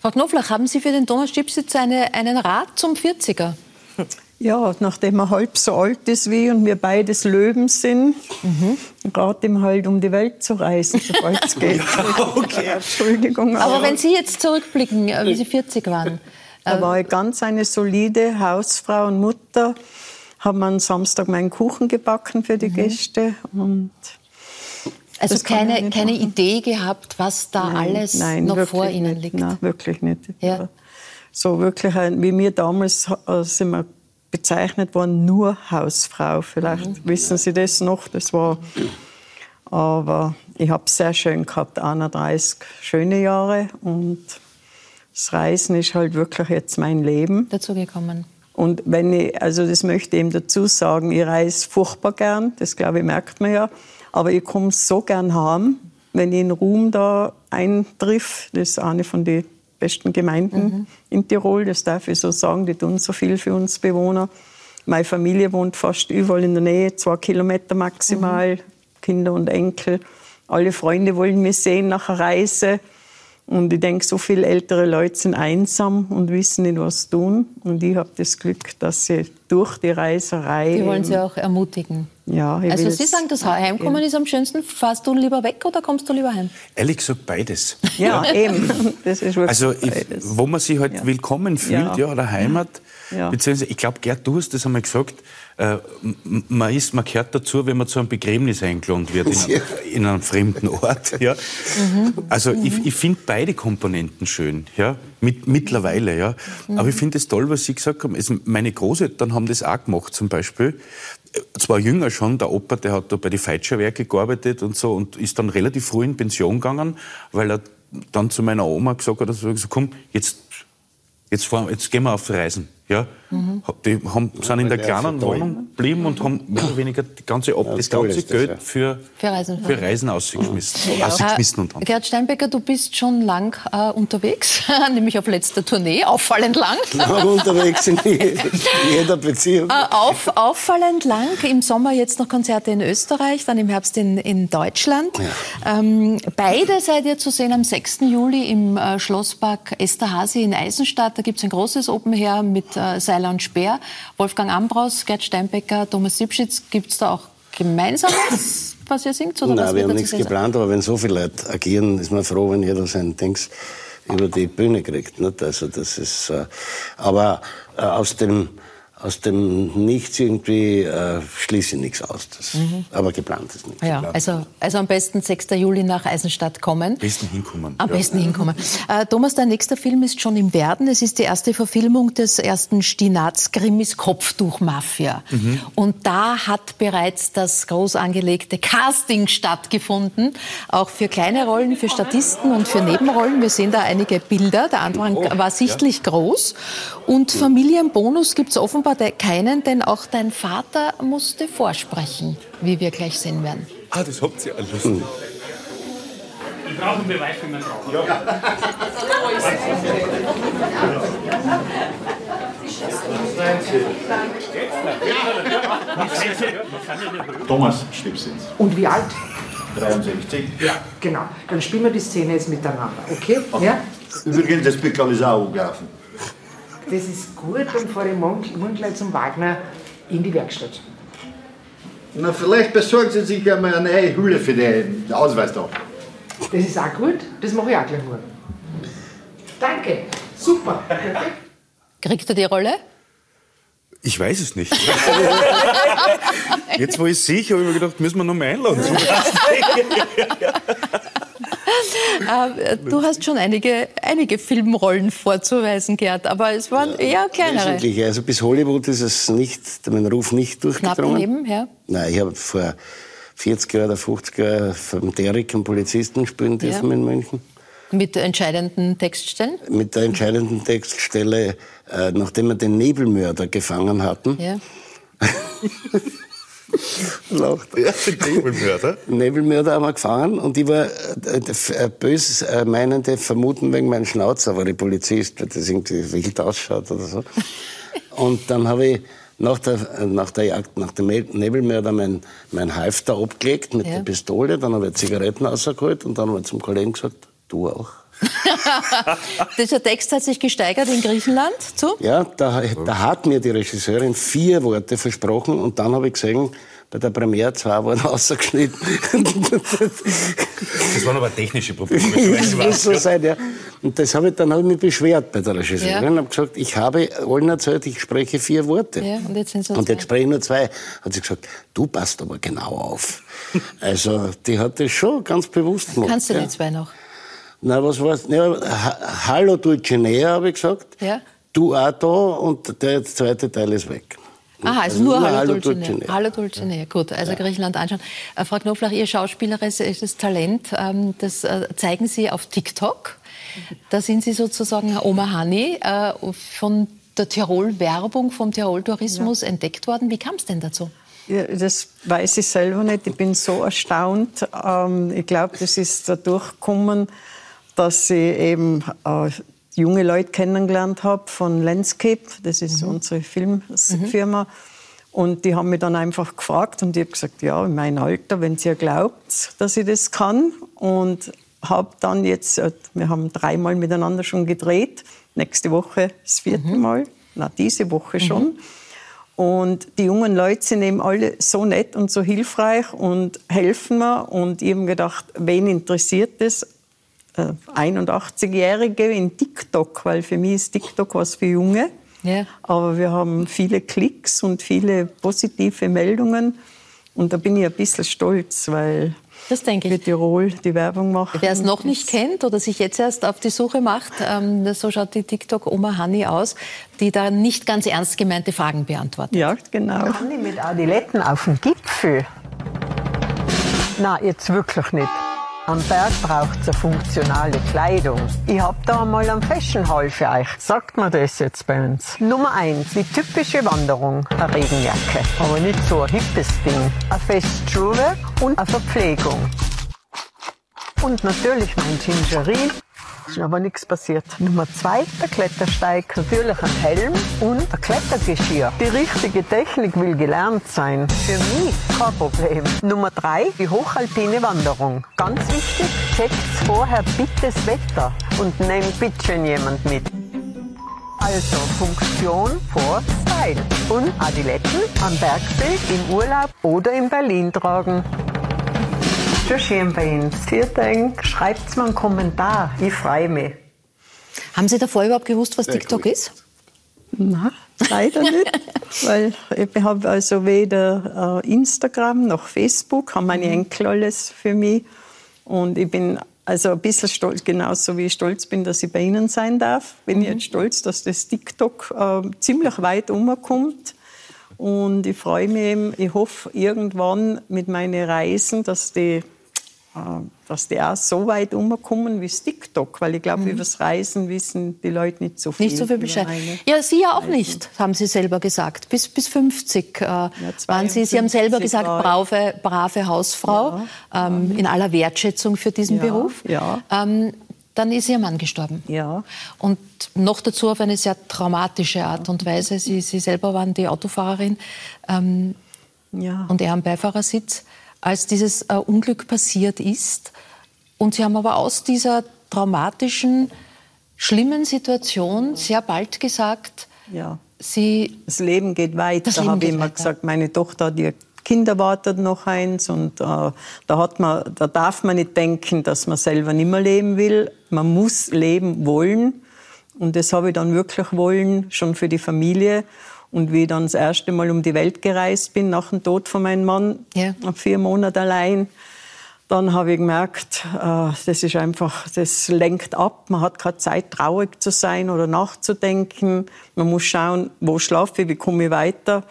Frau Knoflach, haben Sie für den Thomas eine, einen Rat zum 40er? <laughs> Ja, nachdem er halb so alt ist wie und wir beides Löwen sind, rate ihm halt, um die Welt zu reisen, sobald es <laughs> geht. okay. Entschuldigung. Aber wenn Sie jetzt zurückblicken, äh, wie Sie 40 waren, Da war ich ganz eine solide Hausfrau und Mutter. Haben am Samstag meinen Kuchen gebacken für die Gäste. Und also keine, keine machen. Idee gehabt, was da alles noch wirklich vor Ihnen liegt. Nein, wirklich nicht. Ja. So wirklich, ein- wie wir damals äh, sind wir bezeichnet worden, nur Hausfrau. Vielleicht Mhm. wissen Sie das noch. Das war, aber ich habe es sehr schön gehabt, 31 schöne Jahre und das Reisen ist halt wirklich jetzt mein Leben. dazu gekommen. Und wenn ich, also das möchte ich eben dazu sagen, ich reise furchtbar gern, das glaube ich merkt man ja, aber ich komme so gern heim, wenn ich in Ruhm da eintriff, das ist eine von den besten Gemeinden in Tirol, das darf ich so sagen, die tun so viel für uns Bewohner. Meine Familie wohnt fast überall in der Nähe, zwei Kilometer maximal, Kinder und Enkel. Alle Freunde wollen mich sehen nach einer Reise. Und ich denke, so viele ältere Leute sind einsam und wissen nicht, was tun. Und ich habe das Glück, dass sie durch die Reiserei. Die wollen Sie auch ermutigen. Ja, ich Also Sie sagen, das Heimkommen ist am schönsten. Fahrst du lieber weg oder kommst du lieber heim? Ehrlich gesagt, beides. Ja, <laughs> eben. Das ist wirklich Also, ich, beides. wo man sich halt Ja. willkommen fühlt, ja, Ja. oder Heimat. Ja. Beziehungsweise, ich glaube, Gerd, du hast das einmal gesagt, äh, man, ist, man gehört dazu, wenn man zu einem Begräbnis eingeladen wird in, <laughs> einem, in einem fremden Ort. <laughs> Ja. Also ich, ich finde beide Komponenten schön, ja, mit, mittlerweile. Ja. Aber ich finde es toll, was Sie gesagt haben. Es, meine Großeltern haben das auch gemacht zum Beispiel. Zwar jünger schon, der Opa, der hat da bei den Feitscherwerke gearbeitet und so und ist dann relativ früh in Pension gegangen, weil er dann zu meiner Oma gesagt hat, also, komm, jetzt Jetzt, fahren, jetzt gehen wir auf Reisen. Ja? Die haben, sind in der kleinen. Wohnung geblieben und haben mehr oder weniger die ganze, Ab- das toll ganze das, Geld ja. für, Für Reisen. für Reisen ausgeschmissen. ausgeschmissen und haben. Äh, Gerd Steinbecker, du bist schon lang äh, unterwegs, <laughs> nämlich auf letzter Tournee, auffallend lang. Auch unterwegs in jeder Beziehung. Äh, Auf, auffallend lang. Im Sommer jetzt noch Konzerte in Österreich, dann im Herbst in, in Deutschland. Ähm, beide seid ihr zu sehen am 6. Juli im äh, Schlosspark Esterhazy in Eisenstadt. Da gibt es ein großes Open Air mit äh, Seiler und Speer. Wolfgang Ambraus, Gerd Steinbecker, Thomas Sipschitz. Gibt es da auch Gemeinsames, was ihr singt? Oder Nein, wir haben nichts geplant, aber wenn so viele Leute agieren, ist man froh, wenn jeder sein Dings über die Bühne kriegt. Nicht? Also das ist, äh, aber äh, aus dem aus dem Nichts irgendwie äh, schließe ich nichts aus. Das, Aber geplant ist nichts. Ja, also, also am besten 6. Juli nach Eisenstadt kommen. Am besten hinkommen. Am besten hinkommen. Äh, Thomas, dein nächster Film ist schon im Werden. Es ist die erste Verfilmung des ersten Stinaz-Krimis Kopftuch-Mafia. Und da hat bereits das groß angelegte Casting stattgefunden. Auch für kleine Rollen, für Statisten und für Nebenrollen. Wir sehen da einige Bilder. Der Andrang war sichtlich groß. Und Familienbonus gibt es offenbar de- keinen, denn auch dein Vater musste vorsprechen, wie wir gleich sehen werden. Ah, das habt ihr alles. Ich brauche einen Beweis für meinen Traum. Thomas Schwipsitz, Und wie alt? 63. Ja, genau. Dann spielen wir die Szene jetzt miteinander, okay? Ja? Übrigens, das Pickel ist auch angelaufen. Das ist gut, dann fahre ich morgen, zum Wagner in die Werkstatt. Na, vielleicht besorgen Sie sich einmal eine neue Hülle für den Ausweis da. Das ist auch gut, das mache ich auch gleich morgen. Danke, super, perfekt. Kriegt er die Rolle? Ich weiß es nicht. Jetzt, wo ich es sehe, habe ich mir gedacht, müssen wir noch mal einladen. <laughs> <laughs> Äh, Du hast schon einige, einige Filmrollen vorzuweisen, Gerd, aber es waren eher kleinere. Wesentliche. Also bis Hollywood ist es nicht, mein Ruf nicht Knapp durchgedrungen. daneben, ja. Nein, ich habe vor 40 Jahren oder 50 Jahren vom Derek einen Polizisten spielen dürfen Ja. in München. Mit entscheidenden Textstellen. Mit der entscheidenden Textstelle, äh, nachdem wir den Nebelmörder gefangen hatten. Ja. <laughs> Lacht. Ja, den Nebelmörder. Nebelmörder haben wir gefangen und ich war äh, äh, äh, bös äh, meinende Vermuten wegen meinem Schnauzer, war ich Polizist, weil das irgendwie wild ausschaut oder so. Und dann habe ich nach der, nach der Jagd, nach dem Nebelmörder mein, mein Halfter abgelegt mit Ja. der Pistole, dann habe ich Zigaretten rausgeholt und dann habe ich zum Kollegen gesagt, du auch. <laughs> Dieser Text hat sich gesteigert in Griechenland zu. Ja, da, da hat mir die Regisseurin vier Worte versprochen und dann habe ich gesehen, bei der Premiere zwei wurden <laughs> ausgeschnitten. Das waren aber technische Probleme. <laughs> Das muss was, so ja. sein, ja. Und das habe ich dann ich mich beschwert bei der Regisseurin Ja. und habe gesagt, ich habe allen erzählt, ich spreche vier Worte. Ja, und jetzt sind Und jetzt spreche ich nur zwei. Hat sie gesagt, du passt aber genau auf. Also, die hat das schon ganz bewusst gemacht. Kannst du ja. die zwei noch? Na, was war's? Ja, ha Hallo Dulcinea, habe ich gesagt. Ja. Du auch da und der zweite Teil ist weg. Aha, also, Also nur nur Hallo Hallo Dulcinea. Dulcinea. Hallo Dulcinea, gut. Also Griechenland anschauen. Äh, Frau Knoflach, Ihr schauspielerisches Talent, ähm, das äh, zeigen Sie auf TikTok. Da sind Sie sozusagen Oma Hani äh, von der Tirol-Werbung, vom Tirol-Tourismus entdeckt worden. Wie kam es denn dazu? Ja, das weiß ich selber nicht. Ich bin so erstaunt. Ähm, ich glaube, das ist dadurch gekommen, dass ich eben äh, junge Leute kennengelernt habe von Landscape. Das ist unsere Filmfirma. Und die haben mich dann einfach gefragt und ich habe gesagt, ja, in meinem Alter, wenn ihr glaubt, dass ich das kann. Und habe dann jetzt, äh, wir haben dreimal miteinander schon gedreht. Nächste Woche das vierte Mal. Na, diese Woche schon. Und die jungen Leute sind eben alle so nett und so hilfreich und helfen mir. Und ich habe gedacht, wen interessiert das? Äh, 81-Jährige in TikTok, weil für mich ist TikTok was für Junge. Ja. Aber wir haben viele Klicks und viele positive Meldungen. Und da bin ich ein bisschen stolz, weil Das denke für ich. Tirol die Werbung machen. Wer es noch nicht kennt oder sich jetzt erst auf die Suche macht, ähm, so schaut die TikTok-Oma Hani aus, die da nicht ganz ernst gemeinte Fragen beantwortet. Ja, genau. Kann ich mit Adiletten auf den Gipfel? Na, jetzt wirklich nicht. Am Berg braucht es eine funktionale Kleidung. Ich hab da mal einen Fashion Hall für euch. Sagt man das jetzt bei uns? Nummer eins, die typische Wanderung. Eine Regenjacke. Aber nicht so ein hippes Ding. Ein festes Schuhwerk und eine Verpflegung. Und natürlich mein Gingerie. Ist aber nichts passiert. Nummer zwei, der Klettersteig. Natürlich ein Helm und ein Klettergeschirr. Die richtige Technik will gelernt sein. Für mich kein Problem. Nummer drei, die hochalpine Wanderung. Ganz wichtig, checkt vorher bitte das Wetter und nehmt bitte schön jemand mit. Also Funktion vor Style. Und Adiletten am Bergsee, im Urlaub oder in Berlin tragen. Schon schön bei Ihnen. Vielen Dank. Schreibt mir einen Kommentar. Ich freue mich. Haben Sie davor überhaupt gewusst, was TikTok ist? Na, Leider nicht, <laughs> weil ich habe also weder äh, Instagram noch Facebook, haben meine Enkel alles für mich. Und ich bin also ein bisschen stolz, genauso wie ich stolz bin, dass ich bei Ihnen sein darf, bin ich jetzt stolz, dass das TikTok äh, ziemlich weit umkommt. Und ich freue mich eben, ich hoffe irgendwann mit meinen Reisen, dass die dass die auch so weit umkommen wie TikTok, weil ich glaube, mhm. über das Reisen wissen die Leute nicht so viel. Nicht so viel Bescheid. Ja, Sie ja auch Reisen. nicht, haben Sie selber gesagt. Bis, bis 50 äh, ja, waren Sie. Sie haben selber gesagt, brave, brave Hausfrau, ja. ähm, in aller Wertschätzung für diesen ja. Beruf. Ja. Ähm, dann ist Ihr Mann gestorben. Ja. Und noch dazu auf eine sehr traumatische Art und Weise. Sie, Sie selber waren die Autofahrerin ähm, ja. und er am Beifahrersitz als dieses äh, Unglück passiert ist. Und Sie haben aber aus dieser traumatischen, schlimmen Situation sehr bald gesagt, ja. Sie. Das Leben geht weiter. Da habe ich immer weiter. gesagt, meine Tochter hat ihr Kind erwartet noch eins und äh, da, hat man, da darf man nicht denken, dass man selber nicht mehr leben will. Man muss leben wollen und das habe ich dann wirklich wollen, schon für die Familie. Und wie ich dann das erste Mal um die Welt gereist bin, nach dem Tod von meinem Mann, ja. vier Monate allein, dann habe ich gemerkt, äh, das ist einfach, das lenkt ab. Man hat keine Zeit, traurig zu sein oder nachzudenken. Man muss schauen, wo schlafe ich, wie komme ich weiter.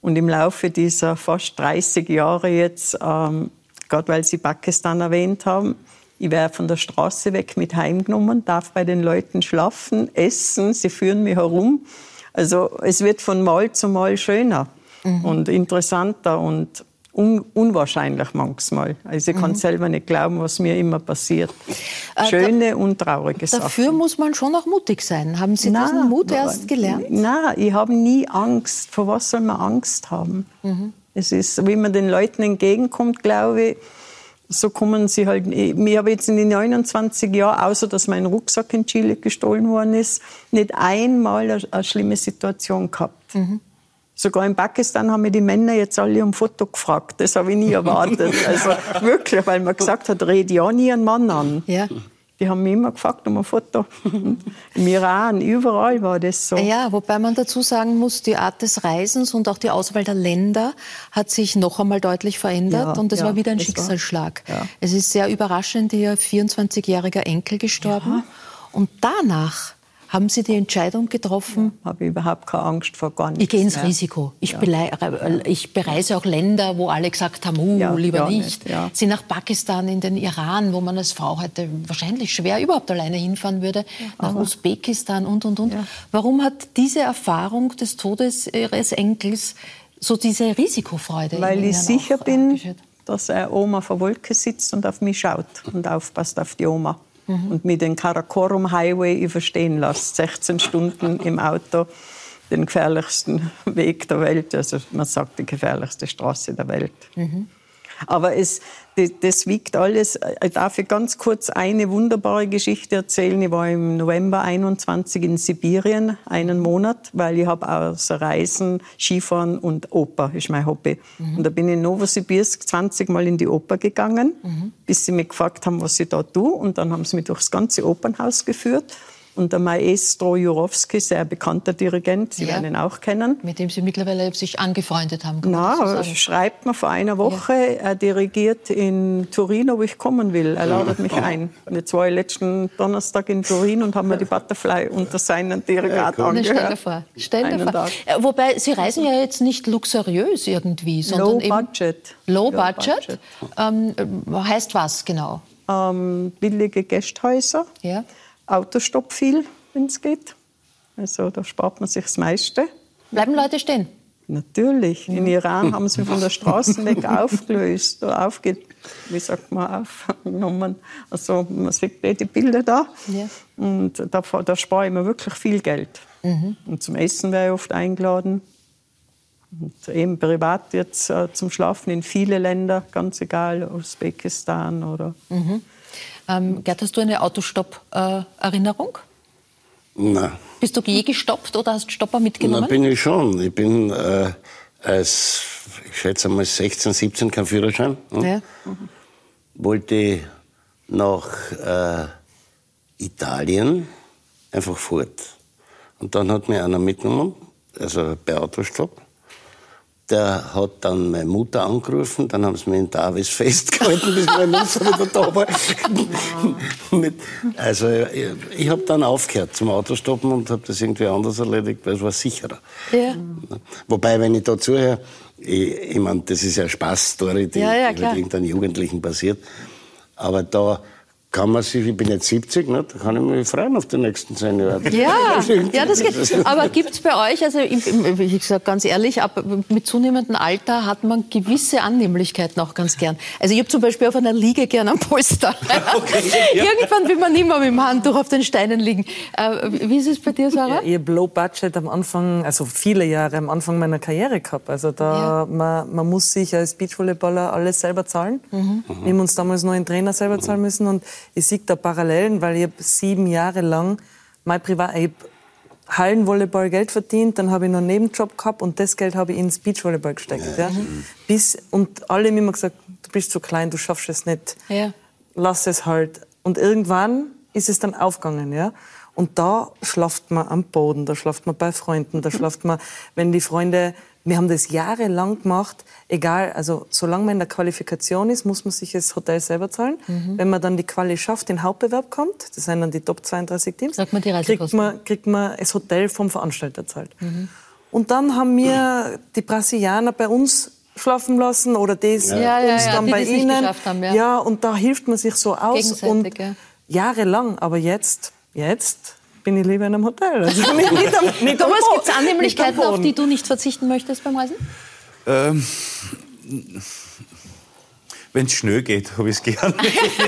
Und im Laufe dieser fast 30 Jahre jetzt, ähm, gerade weil Sie Pakistan erwähnt haben, ich werde von der Straße weg mit heimgenommen, darf bei den Leuten schlafen, essen, sie führen mich herum. Also es wird von Mal zu Mal schöner mhm. und interessanter und un unwahrscheinlich manchmal. Also ich kann mhm. selber nicht glauben, was mir immer passiert. Äh, Schöne äh, und traurige Sachen. Dafür muss man schon auch mutig sein. Haben Sie diesen Mut erst gelernt? Nein, ich habe nie Angst. Vor was soll man Angst haben? Mhm. Es ist, wie man den Leuten entgegenkommt, glaube ich, so kommen sie halt. Ich habe jetzt in den 29 Jahren, außer dass mein Rucksack in Chile gestohlen worden ist, nicht einmal eine, eine schlimme Situation gehabt. Mhm. Sogar in Pakistan haben mir die Männer jetzt alle um Foto gefragt. Das habe ich nie erwartet. Also wirklich, weil man gesagt hat, red ja nie einen Mann an. Ja. Die haben mich immer gefragt um ein Foto. Im Iran, überall war das so. Ja, wobei man dazu sagen muss, die Art des Reisens und auch die Auswahl der Länder hat sich noch einmal deutlich verändert. Ja, und das ja, war wieder ein Schicksalsschlag. Ja. Es ist sehr überraschend, ihr 24-jähriger Enkel gestorben. Und danach haben Sie die Entscheidung getroffen? Ja, habe ich überhaupt keine Angst vor gar nichts. Ich gehe ins ja. Risiko. Ich, ja. ich, bereise auch Länder, wo alle gesagt haben, uh, ja, lieber nicht. nicht. Sie nach Pakistan, in den Iran, wo man als Frau heute wahrscheinlich schwer überhaupt alleine hinfahren würde, nach Usbekistan und, und, und. Warum hat diese Erfahrung des Todes Ihres Enkels so diese Risikofreude? Weil ich sicher bin, dass eine Oma vor Wolke sitzt und auf mich schaut und aufpasst auf die Oma mhm. und mit den Karakorum Highway überstehen lässt. 16 Stunden im Auto, den gefährlichsten Weg der Welt. Also man sagt die gefährlichste Straße der Welt. Mhm. Aber es, das wiegt alles. Ich darf ich ganz kurz eine wunderbare Geschichte erzählen. Ich war im November 21 in Sibirien, einen Monat, weil ich habe außer Reisen, Skifahren und Oper ist mein Hobby. Mhm. Und da bin ich in Novosibirsk 20 Mal in die Oper gegangen, mhm. bis sie mich gefragt haben, was ich da tue. Und dann haben sie mich durchs ganze Opernhaus geführt. Und der Maestro Jurowski, sehr bekannter Dirigent, Sie ja. werden ihn auch kennen. Mit dem Sie mittlerweile sich angefreundet haben. Na, so schreibt mir vor einer Woche, ja. er dirigiert in Turin, wo ich kommen will. Er ladet mich ein. Jetzt war ich letzten Donnerstag in Turin und haben mir die Butterfly unter seinen Dirigat ja, angehört. Stell dir vor. Stell dir vor. Wobei, Sie reisen ja jetzt nicht luxuriös irgendwie, sondern Low Budget. Low, Low Budget. budget. Ähm, heißt was genau? Ähm, billige Gästhäuser. Ja. Autostopp viel, wenn es geht. Also da spart man sich das meiste. Bleiben Leute stehen? Natürlich. In Iran haben sie von der Straße weg <laughs> aufgelöst, aufge, wie sagt man, aufgenommen. Also man sieht eh die Bilder da. Ja. Und da, da spare ich mir wirklich viel Geld. Mhm. Und zum Essen wäre ich oft eingeladen. Und eben privat jetzt äh, zum Schlafen in viele Länder, ganz egal, Usbekistan oder. Mhm. Ähm, Gerd, hast du eine Autostopp-Erinnerung? Nein. Bist du je gestoppt oder hast Stopper mitgenommen? Na, bin ich schon. Ich bin äh, als, ich schätze mal 16, 17 kein Führerschein. Hm? Ja. Mhm. Wollte nach äh, Italien einfach fort. Und dann hat mir einer mitgenommen also bei Autostopp. Der hat dann meine Mutter angerufen, dann haben sie mich in Davis <laughs> festgehalten, bis meine Mutter wieder da war. Also ich, ich habe dann aufgehört zum Autostoppen und habe das irgendwie anders erledigt, weil es war sicherer. Ja. Wobei, wenn ich da zuhöre, ich, ich meine, das ist ja eine Spaßstory, die, Ja, ja, mit irgendeinem Jugendlichen passiert. Aber da kann man sich, ich bin jetzt 70, ne, da kann ich mich freuen auf die nächsten zehn Jahre. Ja, <laughs> ja, das geht. Aber gibt es bei euch, also im- im- ich sage ganz ehrlich, ab, mit zunehmendem Alter hat man gewisse Annehmlichkeiten auch ganz gern. Also ich habe zum Beispiel auf einer Liege gern am Polster. <laughs> Irgendwann will man mehr mit dem Handtuch auf den Steinen liegen. Äh, wie ist es bei dir, Sarah? Ja, ich habe Low Budget am Anfang, also viele Jahre am Anfang meiner Karriere gehabt. Also da, man, man muss sich als Beachvolleyballer alles selber zahlen. Mhm. Wir haben uns damals nur einen Trainer selber zahlen müssen und ich sehe da Parallelen, weil ich hab sieben Jahre lang mein Privat, ich Hallenvolleyball Geld verdient, dann habe ich noch einen Nebenjob gehabt und das Geld habe ich ins Beachvolleyball gesteckt. Ja. Bis, und alle haben immer gesagt, du bist zu klein, du schaffst es nicht Ja. lass es halt. Und irgendwann ist es dann aufgegangen, ja. Und da schlaft man am Boden, da schlaft man bei Freunden, da schlaft man, wenn die Freunde, wir haben das jahrelang gemacht, egal, also solange man in der Qualifikation ist, muss man sich das Hotel selber zahlen. Mhm. Wenn man dann die Quali schafft, den Hauptbewerb kommt, das sind dann die Top 32 Teams, man die kriegt man, kriegt man das Hotel vom Veranstalter zahlt. Und dann haben wir die Brasilianer bei uns schlafen lassen oder das Ja, ja, uns ja, dann die bei nicht ihnen. haben, ja. ja, und da hilft man sich so aus. Und ja. jahrelang, aber jetzt, jetzt bin ich lieber in einem Hotel. Also nicht, <laughs> nicht am, nicht <laughs> Thomas, gibt es Annehmlichkeiten, auf die du nicht verzichten möchtest beim Reisen? Ähm, Wenn es schnell geht, habe ich es gern.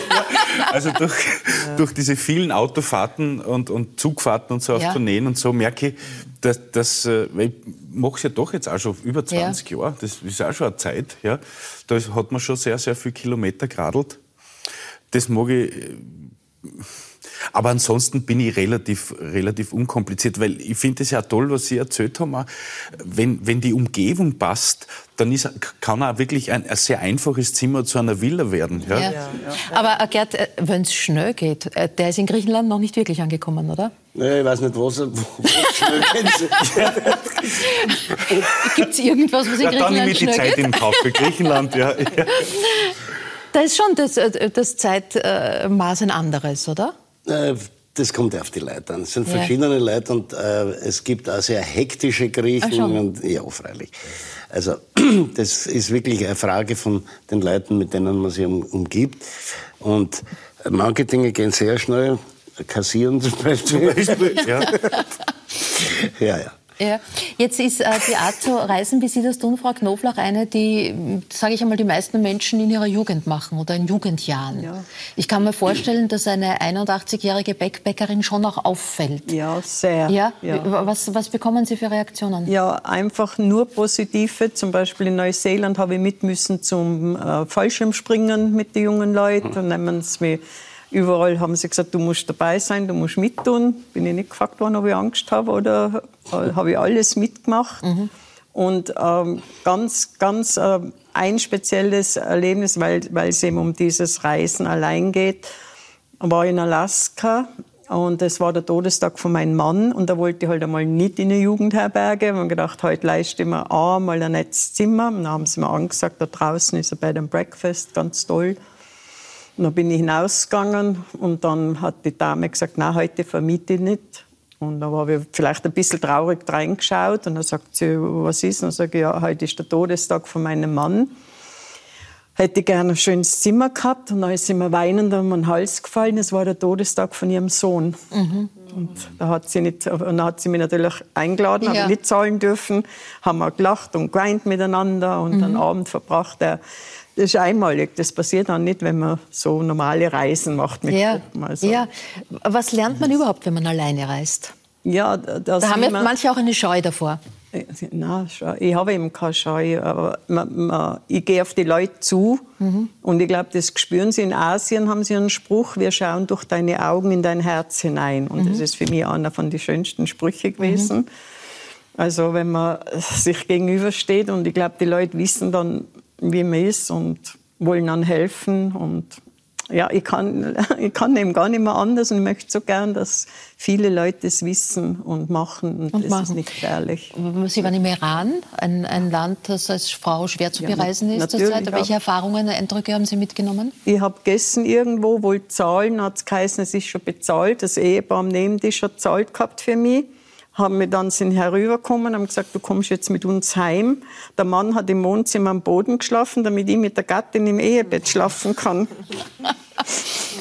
<laughs> also durch, durch diese vielen Autofahrten und, und Zugfahrten und so auf Ja. Tourneen und so merke ich, dass, dass äh, weil ich mache es ja doch jetzt auch schon über 20 Jahre, das ist auch schon eine Zeit, ja. da hat man schon sehr, sehr viele Kilometer geradelt. Das mag ich äh, aber ansonsten bin ich relativ, relativ unkompliziert, weil ich finde es ja toll, was Sie erzählt haben. auch. Wenn, wenn die Umgebung passt, dann ist, kann auch wirklich ein, ein sehr einfaches Zimmer zu einer Villa werden. Ja? Ja. Aber äh, Gerd, wenn es schnell geht, äh, der ist in Griechenland noch nicht wirklich angekommen, oder? Nee, ich weiß nicht, was er. Wo, wo schnell geht. <laughs> Gibt es irgendwas, was in Ja, dann nehme Griechenland ich die Zeit geht? in Kauf für Griechenland. Ja. Ja. <laughs> Da ist schon das, äh, das Zeitmaß ein anderes, oder? Äh, Das kommt auf die Leute an. Es sind Ja. verschiedene Leute und äh, es gibt auch sehr hektische Ach Griechen. schon. und, ja, freilich. Also <clears throat> das ist wirklich eine Frage von den Leuten, mit denen man sich um, umgibt. Und manche Dinge gehen sehr schnell. Kassieren zum Beispiel. <laughs> ja. ja, ja. Ja. Jetzt ist äh, die Art zu reisen, wie Sie das tun, Frau Knoflach, eine, die, sage ich einmal, die meisten Menschen in ihrer Jugend machen oder in Jugendjahren. Ich kann mir vorstellen, dass eine 81-jährige Backpackerin schon auch auffällt. Ja, sehr. Ja? Ja. Was, was bekommen Sie für Reaktionen? Ja, einfach nur positive. Zum Beispiel in Neuseeland habe ich mit müssen zum äh, Fallschirmspringen mit den jungen Leuten. Dann nehmen sie mich überall haben sie gesagt, du musst dabei sein, du musst mittun. Bin ich nicht gefragt worden, ob ich Angst habe oder äh, habe ich alles mitgemacht. Und ähm, ganz, ganz äh, ein spezielles Erlebnis, weil, weil es eben um dieses Reisen allein geht, war in Alaska und es war der Todestag von meinem Mann und da wollte ich halt einmal nicht in eine Jugendherberge. Ich habe gedacht, heute leiste ich mir einmal ein nettes Zimmer. Und dann haben sie mir angesagt, da draußen ist ein Bed and Breakfast, ganz toll. Und dann bin ich hinausgegangen und dann hat die Dame gesagt, nein, heute vermiete ich nicht. Und dann habe ich vielleicht ein bisschen traurig reingeschaut und dann sagt sie, was ist? Und dann sage ich, ja, heute ist der Todestag von meinem Mann hätte gerne ein schönes Zimmer gehabt. Und dann ist sie mir weinend um den Hals gefallen. Es war der Todestag von ihrem Sohn. Und da hat sie, nicht, und dann hat sie mich natürlich eingeladen, Ja. aber nicht zahlen dürfen. Haben wir gelacht und geweint miteinander und Mhm. einen Abend verbracht. Der, das ist einmalig. Das passiert dann nicht, wenn man so normale Reisen macht mit Ja. Gruppen. Also, ja. Was lernt man überhaupt, wenn man alleine reist? ja, das Da haben ja manche auch eine Scheu davor. Nein, Scheu- ich habe eben keine Scheu, aber man, man, ich gehe auf die Leute zu und ich glaube, das spüren sie in Asien, haben sie einen Spruch, wir schauen durch deine Augen in dein Herz hinein. Und das ist für mich einer von den schönsten Sprüche gewesen. Also wenn man sich gegenübersteht und ich glaube, die Leute wissen dann, wie man ist und wollen dann helfen und ja, ich kann, <laughs> ich kann eben gar nicht mehr anders und möchte so gern, dass viele Leute es wissen und machen und, Und das machen. ist nicht gefährlich. Sie waren im Iran, ein, ein Land, das als Frau schwer zu Ja, bereisen ist natürlich zurzeit. Welche. Erfahrungen, Eindrücke haben Sie mitgenommen? Ich habe gegessen irgendwo, wohl zahlen, hat es geheißen, es ist schon bezahlt. Das Ehepaar am Nebentisch hat zahlt gehabt für mich. Haben wir dann sind herübergekommen, haben gesagt, du kommst jetzt mit uns heim. Der Mann hat im Wohnzimmer am Boden geschlafen, damit ich mit der Gattin im Ehebett schlafen kann. <laughs>